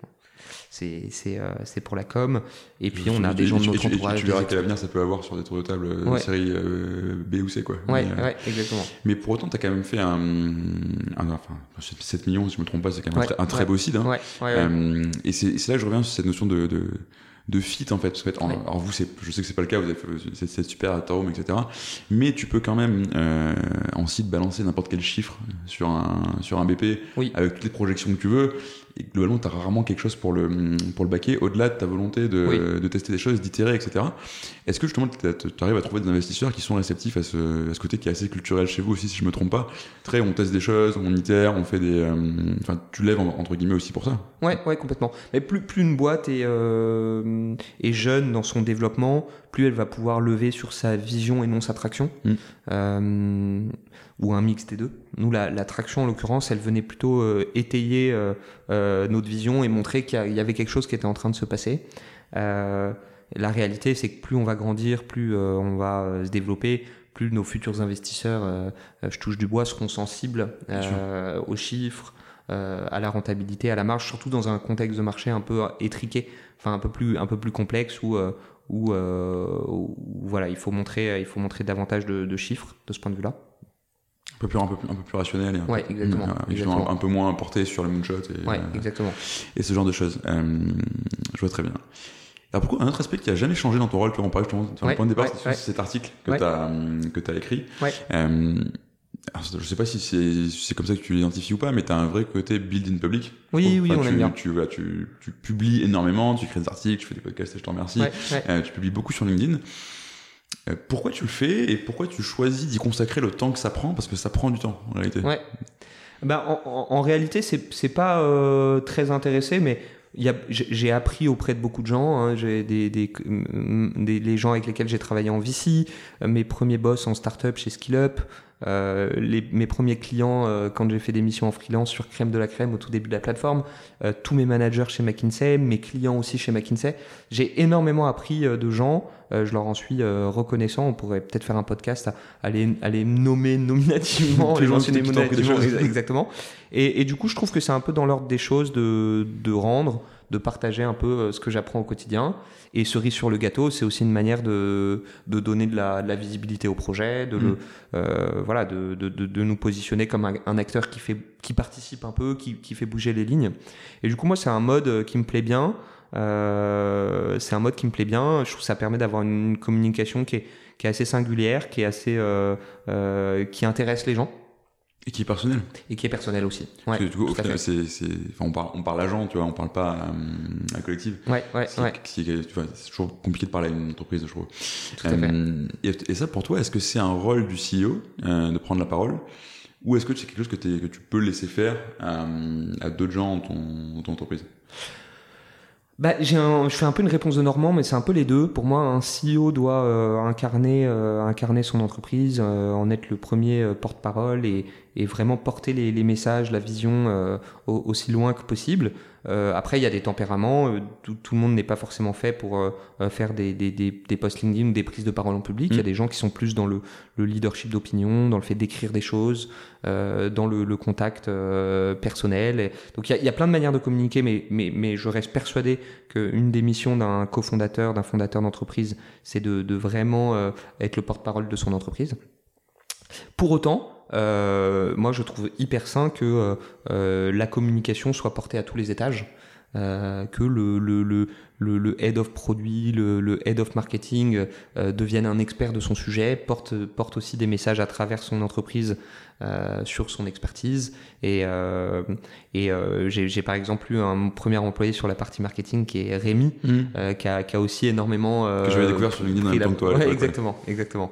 C'est c'est euh, c'est pour la com. Et puis on a des gens de notre entourage. Tu verras quel avenir ça peut avoir sur des tours de table euh, Ouais. série euh, B ou C, quoi. Ouais, Mais, euh, ouais, exactement. mais pour autant, tu as quand même fait un. un- enfin, 7 millions, si je me trompe pas, c'est quand même un très- un très ouais. beau site. hein. Ouais, ouais, ouais. Euh, et c'est c'est là que je reviens sur cette notion de, de, de fit en fait. Parce qu'en fait, en- Ouais. alors vous, c'est- je sais que c'est pas le cas, vous avez fait c'est- super à Tarom, etc. Mais tu peux quand même euh, en site balancer n'importe quel chiffre sur un, sur un BP Oui. avec toutes les projections que tu veux. Et globalement, tu as rarement quelque chose pour le, pour le baquer au-delà de ta volonté de, Oui. de tester des choses, d'itérer, etc. Est-ce que justement tu arrives à trouver des investisseurs qui sont réceptifs à ce, à ce côté qui est assez culturel chez vous aussi, si je me trompe pas? Très, on teste des choses, on itère, on fait des. euh, Enfin, tu lèves en- entre guillemets aussi pour ça? Ouais, ouais, complètement. Mais plus, plus une boîte est, euh, est jeune dans son développement, plus elle va pouvoir lever sur sa vision et non sa traction, Mm. Euh, ou un mix des deux. Nous, la, la traction, en l'occurrence, elle venait plutôt euh, étayer euh, notre vision et montrer qu'il y avait quelque chose qui était en train de se passer. La réalité, c'est que plus on va grandir, plus euh, on va euh, se développer, plus nos futurs investisseurs, euh, je touche du bois, seront sensibles aux chiffres, à la rentabilité, à la marge, surtout dans un contexte de marché un peu étriqué, enfin un peu plus, un peu plus complexe où, où, où, voilà, il faut montrer, il faut montrer dadavantage de, de chiffres de ce point de vue-là. Un peu plus, un peu plus, un peu plus rationnel et un, Ouais, peu, exactement, euh. Un, un peu moins porté sur le moonshot et, Ouais, euh, exactement. et ce genre de choses. Euh, je vois très bien. Alors pourquoi un autre aspect qui a jamais changé dans ton rôle, tu vois, on parlait justement sur le point de départ, ouais, ouais. cet article que tu as, que as écrit. Ouais. Euh, alors, je sais pas si c'est c'est comme ça que tu l'identifies ou pas, mais tu as un vrai côté build in public. Oui, trouve. oui, on tu, aime bien. Tu, voilà, tu, tu publies énormément, tu crées des articles, tu fais des podcasts et je t'en remercie. Euh, tu publies beaucoup sur LinkedIn. Euh, pourquoi tu le fais et pourquoi tu choisis d'y consacrer le temps que ça prend? Parce que ça prend du temps en réalité. Ouais. Ben, en, en- en réalité, c'est c'est pas euh, très intéressé, mais j'ai appris auprès de beaucoup de gens. hein. J'ai des, des, des- les gens avec lesquels j'ai travaillé en VC, euh, mes premiers boss en startup chez SkillUp, euh, les, mes premiers clients euh, quand j'ai fait des missions en freelance sur Crème de la Crème au tout début de la plateforme, euh, tous mes managers chez McKinsey, mes clients aussi chez McKinsey. J'ai énormément appris euh, de gens. Euh, je leur en suis euh, reconnaissant. On pourrait peut-être faire un podcast à, à les nommer nominativement, *laughs* les gens nominativement, exactement. Et, et du coup, je trouve que c'est un peu dans l'ordre des choses de, de rendre, de partager un peu euh, ce que j'apprends au quotidien. Et cerise sur le gâteau, c'est aussi une manière de, de donner de la, de la visibilité au projet, de, Mm. le, euh, voilà, de, de, de, nous positionner comme un, un acteur qui, fait, qui participe un peu, qui, qui fait bouger les lignes. Et du coup, moi, c'est un mode qui me plaît bien. Euh, c'est un mode qui me plaît bien. Je trouve que ça permet d'avoir une communication qui est, qui est assez singulière, qui est assez, euh, euh, qui intéresse les gens Et qui est personnel. et qui est personnelle aussi. Ouais, que, du coup, au à final, c'est, c'est, enfin, on parle, on parle agent, tu vois, on parle pas à collectif. Ouais, ouais, Ce qui- ouais, tu vois, c'est toujours compliqué de parler à une entreprise, je trouve. tout à fait. Et, et ça, pour toi, est-ce que c'est un rôle du CEO de prendre la parole? Ou est-ce que c'est quelque chose que, que tu peux laisser faire à, à d'autres gens dans ton, dans ton entreprise? Bah, j'ai un, je fais un peu une réponse de Normand, mais c'est un peu les deux. Pour moi, un CEO doit euh, incarner, euh, incarner son entreprise, euh, en être le premier euh, porte-parole et, et vraiment porter les, les messages, la vision euh, au- aussi loin que possible. Euh, après, il y a des tempéraments. euh, tout, tout le monde n'est pas forcément fait pour euh, euh, faire des, des, des, des posts LinkedIn ou des prises de parole en public. Il y a Mm. des gens qui sont plus dans le, le leadership d'opinion, dans le fait d'écrire des choses, euh, dans le, le contact euh, personnel. Et- donc, il y, a, il y a plein de manières de communiquer, mais, mais, mais je reste persuadé qu'une des missions d'un cofondateur, d'un fondateur d'entreprise, c'est de, de vraiment euh, être le porte-parole de son entreprise. Pour autant, euh, moi je trouve hyper sain que euh, euh, la communication soit portée à tous les étages, euh, que le, le, le, le, le head of produit, le, le head of marketing euh, devienne un expert de son sujet, porte, porte aussi des messages à travers son entreprise euh, sur son expertise. Et, euh, et euh, j'ai par exemple eu un premier employé sur la partie marketing qui est Rémi, euh, qui, a, qui a aussi énormément... euh, Que j'avais découvert sur LinkedIn en même temps que toi. Ouais, exactement, exactement.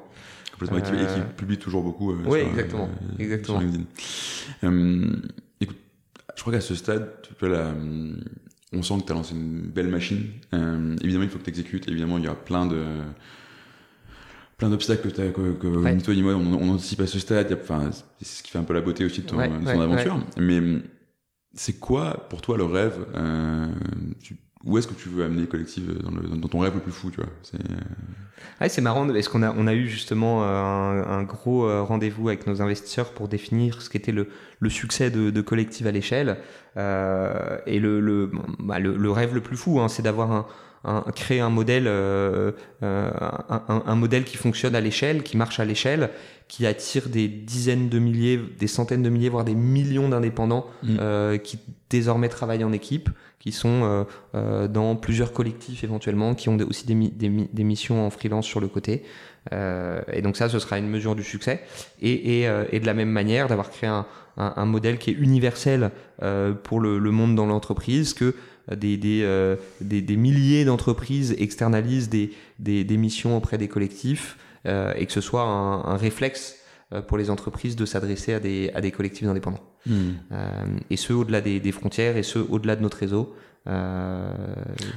Complètement Euh, et qui publie toujours beaucoup. euh, ouais, sur, exactement, euh, exactement. Sur LinkedIn. Euh, écoute, je crois qu'à ce stade, tu peux la, on sent que tu as lancé une belle machine. Euh, évidemment, il faut que tu exécutes. Évidemment, il y a plein de plein d'obstacles que, t'as- que, que Ouais. ni toi ni moi on, on anticipe à ce stade. Enfin, c'est ce qui fait un peu la beauté aussi de ton, Ouais, de ton ouais, aventure. Mais c'est quoi pour toi le rêve euh, tu- où est-ce que tu veux amener collectif dans, le, dans ton rêve le plus fou, tu vois? C'est ouais, c'est marrant parce qu'on a on a eu justement un, un gros rendez-vous avec nos investisseurs pour définir ce qu'était le, le succès de, de collectif à l'échelle. Euh, et le le, bah, le, le rêve le plus fou, hein, c'est d'avoir un un, créer un modèle, euh, euh, un, un, modèle qui fonctionne à l'échelle, qui marche à l'échelle, qui attire des dizaines de milliers, des centaines de milliers, voire des millions d'indépendants mm. euh, qui désormais travaillent en équipe, qui sont euh, euh, dans plusieurs collectifs éventuellement, qui ont aussi des, des, des, missions en freelance sur le côté. et donc ça, ce sera une mesure du succès. Et, et, et de la même manière, d'avoir créé un, un, modèle qui est universel pour le, le monde dans l'entreprise, que des, des, euh, des, des milliers d'entreprises externalisent des, des, des, missions auprès des collectifs euh, et que ce soit un, un, réflexe euh, pour les entreprises de s'adresser à des, à des collectifs indépendants. Hmm. Euh, et ce, au-delà des, des, frontières et ce, au-delà de notre réseau. Euh,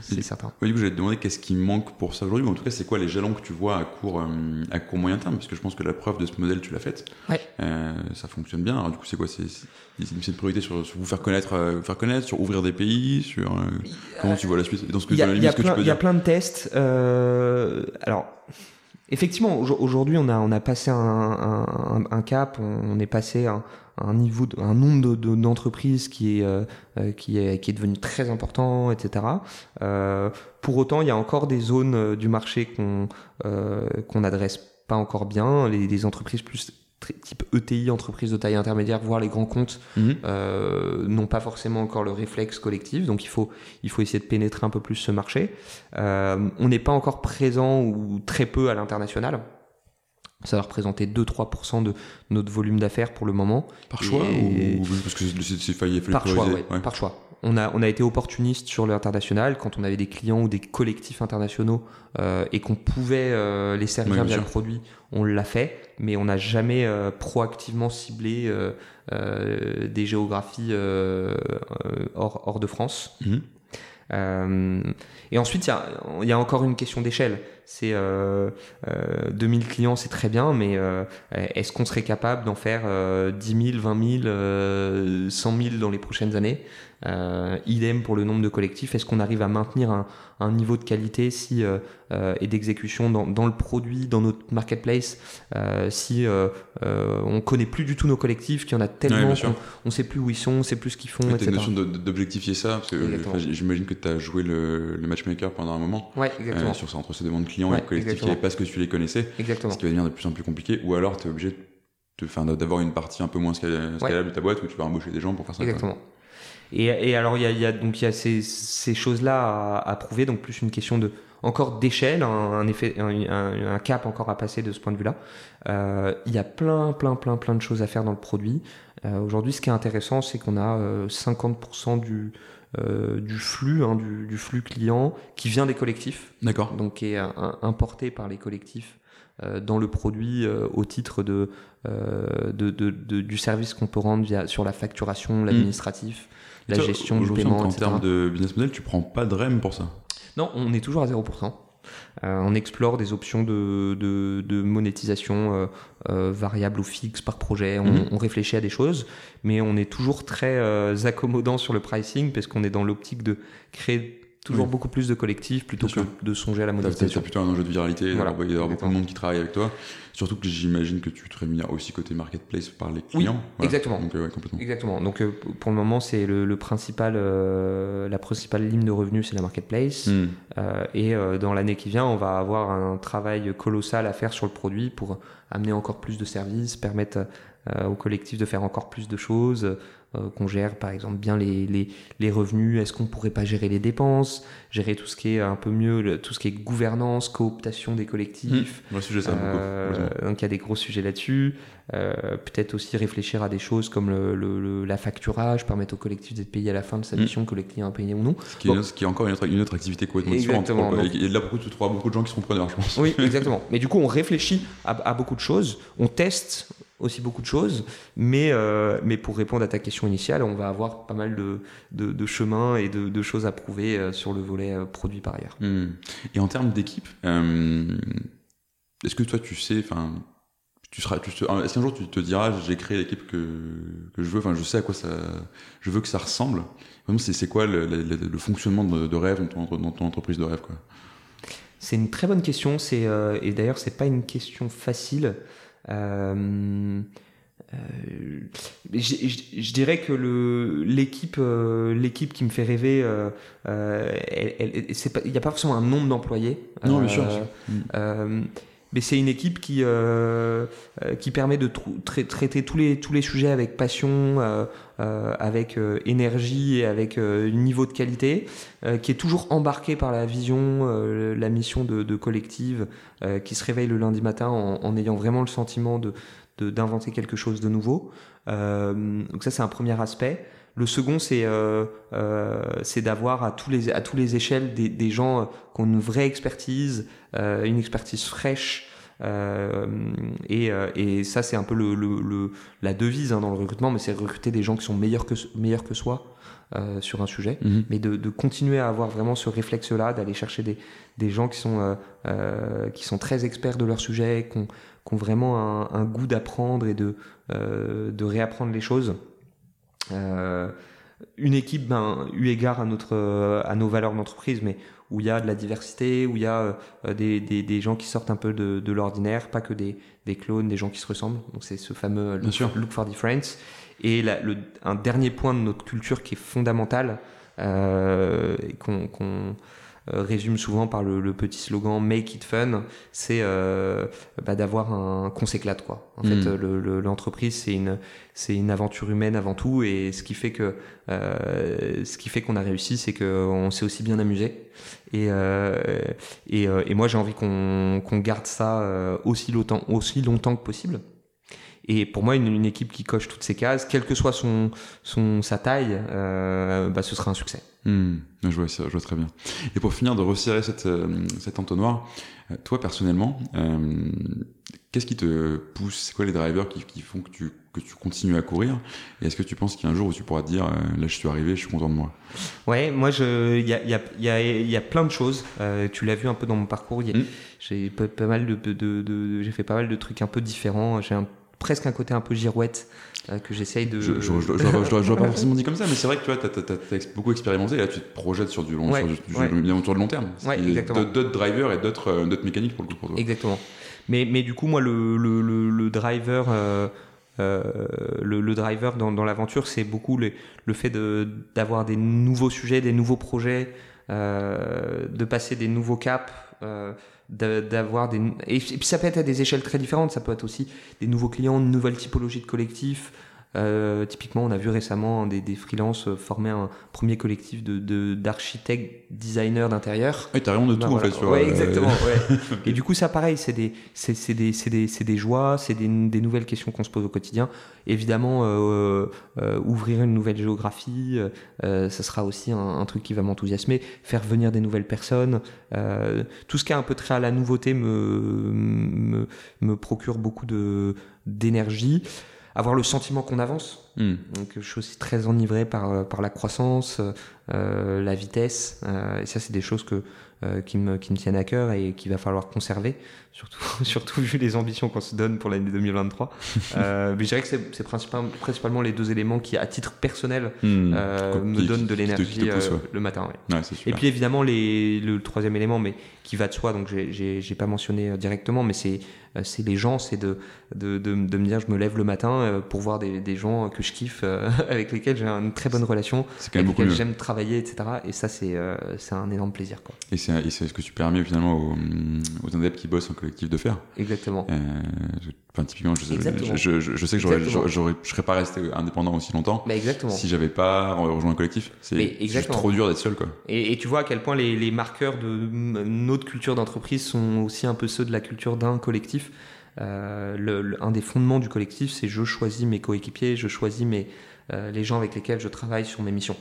c'est certain. Oui, du coup, j'allais te demander qu'est-ce qui manque pour ça aujourd'hui, mais en tout cas, c'est quoi les jalons que tu vois à court, euh, à court moyen terme? Parce que je pense que la preuve de ce modèle, tu l'as faite. Ouais. Euh, ça fonctionne bien. Alors, du coup, c'est quoi? C'est une priorité sur, sur, vous faire connaître, faire connaître, sur ouvrir des pays, sur comment tu vois la suite? Dans ce que, Il y a, y a, plein, y a plein de tests. alors. Effectivement, aujourd'hui, on a, on a passé un, un, un cap, on, est passé un, un niveau, de, un nombre d'entreprises de, qui est euh, euh, qui est qui est devenu très important, etc. Euh, pour autant, il y a encore des zones du marché qu'on euh, qu'on n'adresse pas encore bien. Les, les entreprises plus type ETI, entreprises de taille intermédiaire, voire les grands comptes, mhm. euh, n'ont pas forcément encore le réflexe collectif. Donc il faut, il faut essayer de pénétrer un peu plus ce marché. Euh, on n'est pas encore présent ou très peu à l'international. Ça va représenter 2-3% de notre volume d'affaires pour le moment. Par choix ou parce que c'est failli Par choix, ouais, par choix. On a, on a été opportuniste sur l'international quand on avait des clients ou des collectifs internationaux euh, et qu'on pouvait euh, les servir via le produit, on l'a fait, mais on n'a jamais euh, proactivement ciblé euh, euh, des géographies euh, hors, hors de France. Euh, et ensuite, il y a, encore une question d'échelle. C'est euh, 2000 euh, clients, c'est très bien, mais euh, est-ce qu'on serait capable d'en faire 10 000, 20 000, 100 000 dans les prochaines années? euh, idem pour le nombre de collectifs. Est-ce qu'on arrive à maintenir un, un, niveau de qualité si, euh, euh et d'exécution dans, dans, le produit, dans notre marketplace, euh, si euh, euh, on connaît plus du tout nos collectifs, qu'il y en a tellement ouais, qu'on on sait plus où ils sont, on sait plus ce qu'ils font, etc. une notion d'objectifier ça, parce que j'imagine que tu as joué le, le, matchmaker pendant un moment. Ouais, exactement. sur ça, entre ces demandes clients ouais, et collectifs qui n'avaient pas ce que tu les connaissais. Exactement. Ce qui va devenir de plus en plus compliqué, ou alors tu es obligé de d'avoir une partie un peu moins scalable, de ta boîte où tu vas embaucher des gens pour faire ça. Exactement. Quoi. Et, et alors, il y a, y a, donc il y a ces, ces choses-là à, à, prouver, donc plus une question de encore d'échelle, un, un, effet, un, un, cap encore à passer de ce point de vue-là. Euh, il y a plein, plein, plein, plein de choses à faire dans le produit. Euh, Aujourd'hui, ce qui est intéressant, c'est qu'on a euh, 50% du euh, du flux, hein, du, du, flux client qui vient des collectifs. D'accord. Donc qui est importé par les collectifs euh, dans le produit euh, au titre de, de, de, de, du service qu'on peut rendre via, sur la facturation, l'administratif. Mmh la gestion du paiement, en, en termes de business model, tu prends pas de REM pour ça? Non, on est toujours à 0%. Euh, on explore des options de, de, de monétisation euh, euh, variable ou fixe par projet. On, mm-hmm. on, réfléchit à des choses, mais on est toujours très euh, accommodant sur le pricing parce qu'on est dans l'optique de créer toujours oui. beaucoup plus de collectifs plutôt que de songer à la monétisation. C'est plutôt un enjeu de viralité, voilà, il y avoir beaucoup de monde qui travaille avec toi. Surtout que j'imagine que tu te rémunères aussi côté marketplace par les clients. Oui, voilà. exactement. Donc, euh, ouais, complètement. Exactement. Donc euh, pour le moment, c'est le, le, principal, euh, la principale ligne de revenus, c'est la marketplace. Mm. et dans l'année qui vient, on va avoir un travail colossal à faire sur le produit pour amener encore plus de services, permettre au collectif de faire encore plus de choses, euh, qu'on gère par exemple bien les, les, les revenus, est-ce qu'on pourrait pas gérer les dépenses, gérer tout ce qui est un peu mieux, le, tout ce qui est gouvernance, cooptation des collectifs. Mmh. sujet, ça, euh, donc il y a des gros sujets là-dessus. Euh, peut-être aussi réfléchir à des choses comme le, le, la facturage, permettre au collectif d'être payé à la fin de sa mission, mmh. que les clients ont payé ou non. Ce qui, bon. est, ce qui est encore une autre, une autre activité complètement différente. Et là, beaucoup, tu trouveras beaucoup de gens qui seront preneurs, je pense. Oui, *laughs* exactement. Mais du coup, on réfléchit à, à beaucoup de choses, on teste, aussi beaucoup de choses, mais, euh, mais pour répondre à ta question initiale, on va avoir pas mal de, de, de chemins et de, de, choses à prouver euh, sur le volet euh, produit par ailleurs. Mmh. Et en termes d'équipe, est-ce que toi tu sais, enfin, tu seras, tu est-ce qu'un jour tu te diras, j'ai créé l'équipe que, que je veux, enfin, je sais à quoi ça, je veux que ça ressemble. C'est, c'est quoi le, le, fonctionnement de, de, rêve dans ton, dans ton entreprise de rêve, quoi? C'est une très bonne question. C'est, euh, et d'ailleurs, c'est pas une question facile. Euh, euh, je, dirais que le, l'équipe, euh, l'équipe qui me fait rêver, euh, il n'y a pas forcément un nombre d'employés. Non, bien sûr. Mais c'est une équipe qui qui permet de traiter tous les tous les sujets avec passion, avec énergie et avec niveau de qualité, qui est toujours embarqué par la vision, la mission de, de collective, qui se réveille le lundi matin en, en ayant vraiment le sentiment de d'inventer quelque chose de nouveau. Euh, donc ça, c'est un premier aspect. Le second, c'est euh, euh, c'est d'avoir à tous les à tous les échelles des, des gens qui ont une vraie expertise, euh, une expertise fraîche. Euh, et, euh, et ça, c'est un peu le, le, le la devise hein, dans le recrutement, mais c'est recruter des gens qui sont meilleurs que meilleurs que soi. Euh, sur un sujet, mhm. mais de, de, continuer à avoir vraiment ce réflexe-là, d'aller chercher des, des gens qui sont, euh, euh, qui sont très experts de leur sujet, qui ont, qui ont vraiment un, un goût d'apprendre et de, euh, de réapprendre les choses. Euh, une équipe, ben, eu égard à, notre, à nos valeurs d'entreprise, mais où il y a de la diversité, où il y a euh, des, des, des, gens qui sortent un peu de, de l'ordinaire, pas que des, des clones, des gens qui se ressemblent. Donc c'est ce fameux look, look, for difference. Et la, le, un dernier point de notre culture qui est fondamental, euh, qu'on euh, résume souvent par le, le, petit slogan Make it fun, c'est euh, bah, d'avoir un qu'on s'éclate quoi. En fait, hmm. l'entreprise c'est une c'est une aventure humaine avant tout et ce qui fait que euh, ce qui fait qu'on a réussi, c'est qu'on s'est aussi bien amusé et euh, et, euh, et, moi j'ai envie qu'on qu'on garde ça aussi longtemps aussi longtemps que possible. Et pour moi, une, une, équipe qui coche toutes ces cases, quelle que soit son, son sa taille, euh, bah, ce sera un succès. Hmm, je, vois, je vois très bien. Et pour finir de resserrer cette, euh, cet entonnoir, euh, toi personnellement, euh, qu'est-ce qui te pousse? C'est quoi les drivers qui, qui, font que tu, que tu continues à courir? Et est-ce que tu penses qu'il y a un jour où tu pourras te dire, là je suis arrivé, je suis content de moi? Ouais, moi il y a, y, a, y, a, y a plein de choses. Euh, tu l'as vu un peu dans mon parcours. Hmm. J'ai pas, pas, mal de, de, de, de j'ai fait pas mal de trucs un peu différents. J'ai un presque un côté un peu girouette euh, que j'essaye de. Je, je, je, je, dois pas forcément dire comme ça, mais c'est vrai que tu vois, t'as as, beaucoup expérimenté et là tu te projettes sur du long, ouais, sur du, du, ouais. de long terme. Ouais. D'autres drivers et d'autres euh, mécaniques pour le coup pour toi. Exactement. Mais mais du coup moi le le, le, le driver. Euh, euh, le, le, driver dans, dans l'aventure, c'est beaucoup le, le fait d'avoir des nouveaux sujets, des nouveaux projets, euh, de passer des nouveaux caps, euh, d'avoir des et puis ça peut être à des échelles très différentes ça peut être aussi des nouveaux clients une nouvelle typologie de collectif euh, typiquement, on a vu récemment des, des freelances former un premier collectif de d'architectes, designers d'intérieur. Oui, t'as rien de tout en fait. Sur, ouais, exactement. ouais. *laughs* Et du coup, ça, pareil, c'est des, c'est, c'est des, c'est des, c'est des joies, c'est des, des nouvelles questions qu'on se pose au quotidien. Évidemment, euh, euh, ouvrir une nouvelle géographie, euh, ça sera aussi un, un truc qui va m'enthousiasmer. Faire venir des nouvelles personnes, euh, tout ce qui est un peu très à la nouveauté me, me, me procure beaucoup de d'énergie avoir le sentiment qu'on avance. Mm. Donc je suis aussi très enivré par, euh, par la croissance, euh, la vitesse. Euh, et ça, c'est des choses que, euh, qui, me, qui me tiennent à cœur et qu'il va falloir conserver, *laughs* surtout, surtout vu les ambitions qu'on se donne pour l'année 2023. *laughs* euh, mais je dirais que c'est principalement, principalement les deux éléments qui, à titre personnel, mm. me qui, donnent de l'énergie le matin. Ouais. Ouais, et puis évidemment, les, le troisième élément, mais qui va de soi, donc j'ai pas mentionné directement, mais c'est c'est les gens, c'est de, de, de, de, me dire je me lève le matin pour voir des, des gens que je kiffe, *laughs* avec lesquels j'ai une très bonne relation, avec lesquels j'aime travailler, etc. Et ça, c'est euh, un énorme plaisir. Quoi. Et c'est ce que tu permets finalement aux, aux indep qui bossent en collectif de faire. Exactement. Euh, enfin, typiquement, je, je, je, je, sais que je serais pas resté indépendant aussi longtemps exactement. si j'avais pas rejoint un collectif. C'est trop dur d'être seul. Quoi. Et, et, tu vois à quel point les, les marqueurs de notre culture d'entreprise sont aussi un peu ceux de la culture d'un collectif. Euh, le, le, un des fondements du collectif, c'est je choisis mes coéquipiers, je choisis mes, euh, les gens avec lesquels je travaille sur mes missions.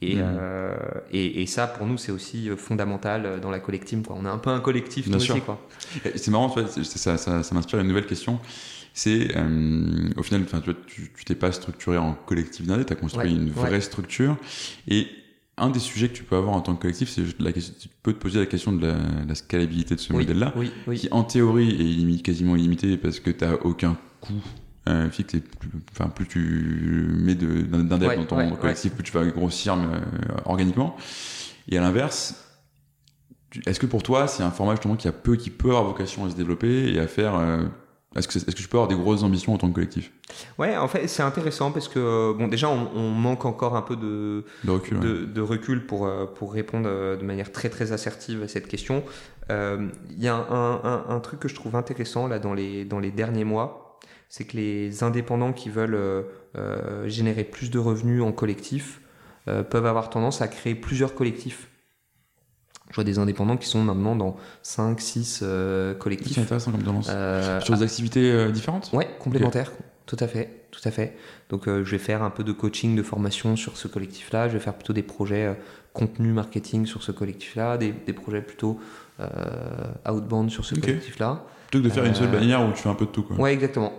Et, mmh. euh, et, et, ça, pour nous, c'est aussi fondamental dans la collective. Quoi. On est un peu un collectif. Quoi. C'est marrant, ça, ça, ça m'inspire une nouvelle question. C'est, euh, au final, tu, tu t'es pas structuré en collectif d'indé, tu as construit ouais, une vraie ouais. structure. Et un des sujets que tu peux avoir en tant que collectif, c'est la question, tu peux te poser la question de la, la scalabilité de ce Oui, modèle-là, oui, oui. qui en théorie est illimité, quasiment illimité parce que tu n'as aucun coût euh, fixe et plus, enfin, plus tu mets de- d'un dev Ouais, dans ton ouais, collectif, plus tu vas grossir mais, euh, organiquement. Et à l'inverse, est-ce que pour toi, c'est un format justement qui, a peu, qui peut avoir vocation à se développer et à faire. euh, est-ce que, que tu peux avoir des grosses ambitions en tant que collectif? Ouais, en fait, c'est intéressant parce que, bon, déjà, on, on manque encore un peu de, de recul ouais. de, de recul pour, euh, pour répondre euh, de manière très très assertive à cette question. Euh, Il y a un, un, un truc que je trouve intéressant là dans les, dans les derniers mois, c'est que les indépendants qui veulent euh, euh, générer plus de revenus en collectif euh, peuvent avoir tendance à créer plusieurs collectifs. Je vois des indépendants qui sont maintenant dans 5, 6 euh, C'est collectifs. intéressant comme tendance. Euh, Sur des activités euh, différentes Ouais, complémentaire. Tout à fait, tout à fait. Donc, euh, je vais faire un peu de coaching, de formation sur ce collectif-là. Je vais faire plutôt des projets contenu marketing sur ce collectif-là, des, des projets plutôt outbound sur ce collectif-là. Plutôt que de faire une seule bannière où tu fais un peu de tout. Quoi. Ouais, exactement.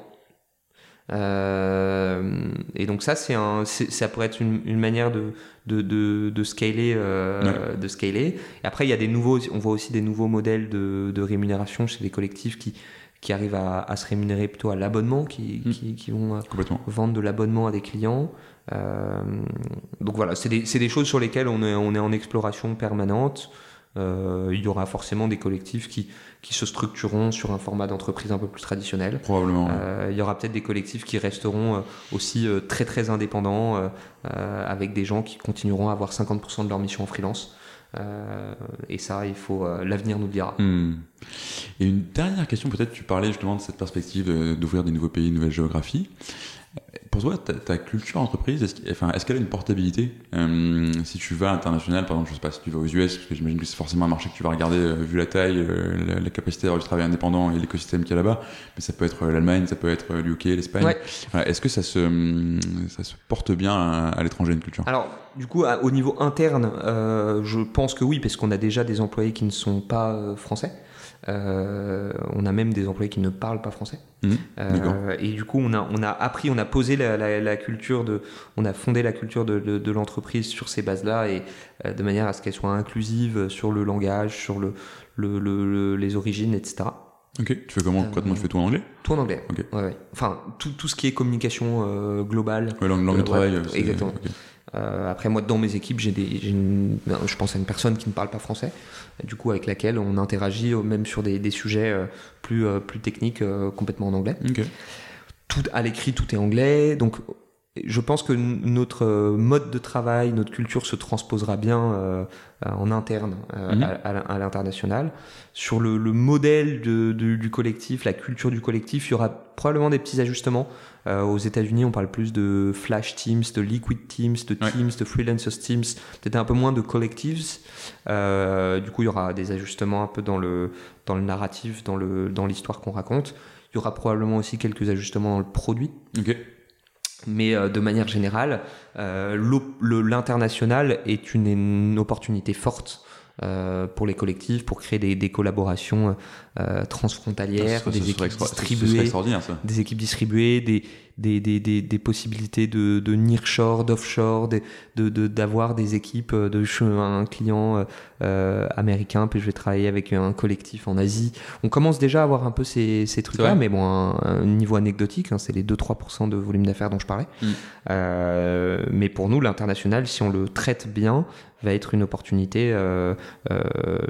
Euh, et donc ça, c'est un, ça pourrait être une, une manière de, de, de, de scaler, euh, de scaler. Et après, il y a des nouveaux, on voit aussi des nouveaux modèles de, de rémunération chez des collectifs qui, qui arrivent à, à se rémunérer plutôt à l'abonnement, qui, Mm. qui, qui vont euh, vendre de l'abonnement à des clients. Euh, donc voilà, c'est des, c'est des choses sur lesquelles on est, on est en exploration permanente. Euh, il y aura forcément des collectifs qui, qui se structureront sur un format d'entreprise un peu plus traditionnel. Probablement. Euh, il y aura peut-être des collectifs qui resteront euh, aussi très très indépendants, euh, avec des gens qui continueront à avoir 50% de leur mission en freelance. Et ça, il faut l'avenir nous le dira. Hmm. Et une dernière question, peut-être tu parlais justement de cette perspective d'ouvrir des nouveaux pays, une nouvelle géographie. Pour toi, ta, ta culture entreprise, est-ce enfin, qu'elle a une portabilité Euh, Si tu vas à l'international, par exemple, je sais pas, si tu vas aux US, parce que j'imagine que c'est forcément un marché que tu vas regarder euh, vu la taille, euh, la, la capacité d'avoir du travail indépendant et l'écosystème qu'il y a là-bas, mais ça peut être l'Allemagne, ça peut être l'UK, l'Espagne. Ouais. Voilà, est-ce que ça se, hum, ça se porte bien à, à l'étranger une culture? Alors, du coup, à- au niveau interne, je pense que oui, parce qu'on a déjà des employés qui ne sont pas français. Euh, on a même des employés qui ne parlent pas français. Mhm, Euh, et du coup, on a, on a appris, on a posé la, la- la culture de, on a fondé la culture de, de- de l'entreprise sur ces bases-là et euh, de manière à ce qu'elle soit inclusive sur le langage, sur le, le- le- le- les origines, etc. Ok, tu fais comment? Concrètement Tu fais tout en anglais? Tout en anglais. Ok. Ouais, ouais. Enfin, tout, tout ce qui est communication euh, globale. Ouais, langue, langue de travail. exactement. Euh, après, moi, dans mes équipes, j'ai des, j'ai une- ben, je pense à une personne qui ne parle pas français, du coup, avec laquelle on interagit euh, même sur des, des sujets euh, plus, euh, plus techniques, euh, complètement en anglais. Ok. Tout à l'écrit, tout est anglais. Donc, je pense que notre euh, mode de travail, notre culture se transposera bien euh, euh, en interne euh, Mhm. à, l'international. Sur le, le modèle de- de- du collectif, la culture du collectif, il y aura probablement des petits ajustements. Euh, aux États-Unis, on parle plus de Flash Teams, de Liquid Teams, de Ouais. Teams, de Freelancers Teams, peut-être un peu moins de collectives. Euh, du coup, il y aura des ajustements un peu dans le, dans le narratif, dans le- dans l'histoire qu'on raconte. Il y aura probablement aussi quelques ajustements dans le produit. Ok. Mais euh, de manière générale, euh, l'international est une opportunité forte euh, pour les collectifs, pour créer des, des collaborations euh, transfrontalières, Ça, ce des équipes distribuées, des équipes distribuées, des, des, des, des, des possibilités de, de nearshore, d'offshore, des- de, de, d'avoir des équipes euh, de chez un client euh, euh, américain, puis je vais travailler avec un collectif en Asie. On commence déjà à avoir un peu ces, ces trucs-là, mais bon, un, un niveau anecdotique, hein, c'est les 2-3% de volume d'affaires dont je parlais. Mm. Euh, mais pour nous, l'international, si on le traite bien, va être une opportunité, euh, euh,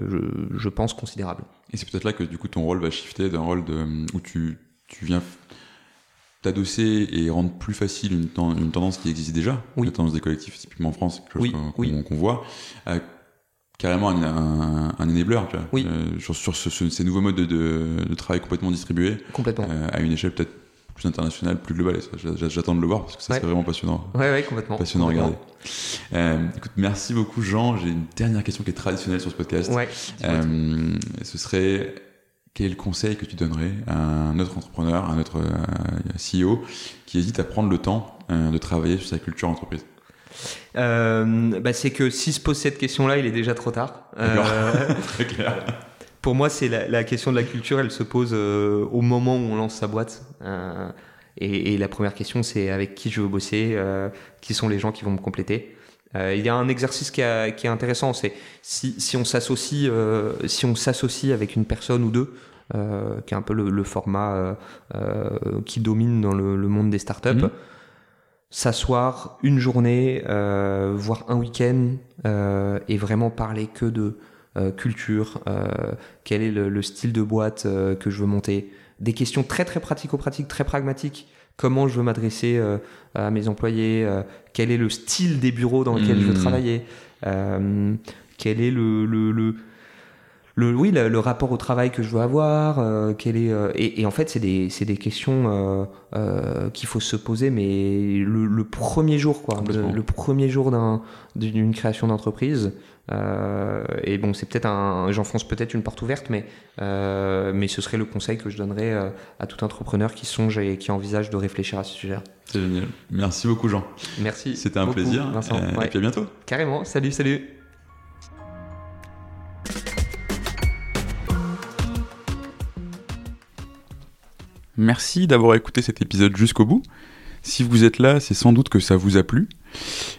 je, je pense, considérable. Et c'est peut-être là que du coup ton rôle va shifter d'un rôle de, où tu, tu viens t'adosser et rendre plus facile une, ten- une tendance qui existe déjà, Oui. la tendance des collectifs typiquement en France, quelque chose Oui, qu'on oui. voit, à carrément un, un, un enabler, tu vois, Oui. Euh, sur, sur ce- ce- ces nouveaux modes de, de, de travail complètement distribués Complètement. euh, à une échelle peut-être plus internationale, plus j'a- J'attends de le voir parce que ça Ouais. serait vraiment passionnant. Ouais, ouais, complètement. Passionnant à regarder. Euh, écoute, merci beaucoup Jean. J'ai une dernière question qui est traditionnelle sur ce podcast. Ouais. Euh, ce serait quel est le conseil que tu donnerais à un autre entrepreneur, à un autre euh, CEO qui hésite à prendre le temps de travailler sur sa culture entreprise Euh, bah, c'est que s'il se pose cette question-là, il est déjà trop tard. Euh, *laughs* Très clair. Pour moi, c'est la, la question de la culture, elle se pose euh, au moment où on lance sa boîte. Euh, et, et la première question, c'est avec qui je veux bosser, euh, qui sont les gens qui vont me compléter. Euh, il y a un exercice qui, est intéressant, c'est si, si, on s'associe si on s'associe avec une personne ou deux, qui est un peu le, format qui domine dans le, monde des startups. Mmh. S'asseoir une journée, voire un week-end, et vraiment parler que de culture, quel est le, le, style de boîte que je veux monter, des questions très très pratico-pratiques, très pragmatiques. Comment je veux m'adresser euh, à mes employés, euh, quel est le style des bureaux dans lesquels je veux hmm. travailler, euh, quel est le, le, le le, oui, le, rapport au travail que je veux avoir, quel est, et, en fait, c'est des, des, questions qu'il faut se poser, mais le, premier jour, quoi, le, premier jour d'une création d'entreprise, euh, et bon, c'est peut-être un, j'enfonce peut-être une porte ouverte, mais euh, mais ce serait le conseil que je donnerais euh, à tout entrepreneur qui songe et qui envisage de réfléchir à ce sujet. C'est génial. Merci beaucoup, Jean. Merci. C'était un plaisir. Et puis à bientôt. Carrément. Salut, salut. Merci d'avoir écouté cet épisode jusqu'au bout. Si vous êtes là, c'est sans doute que ça vous a plu.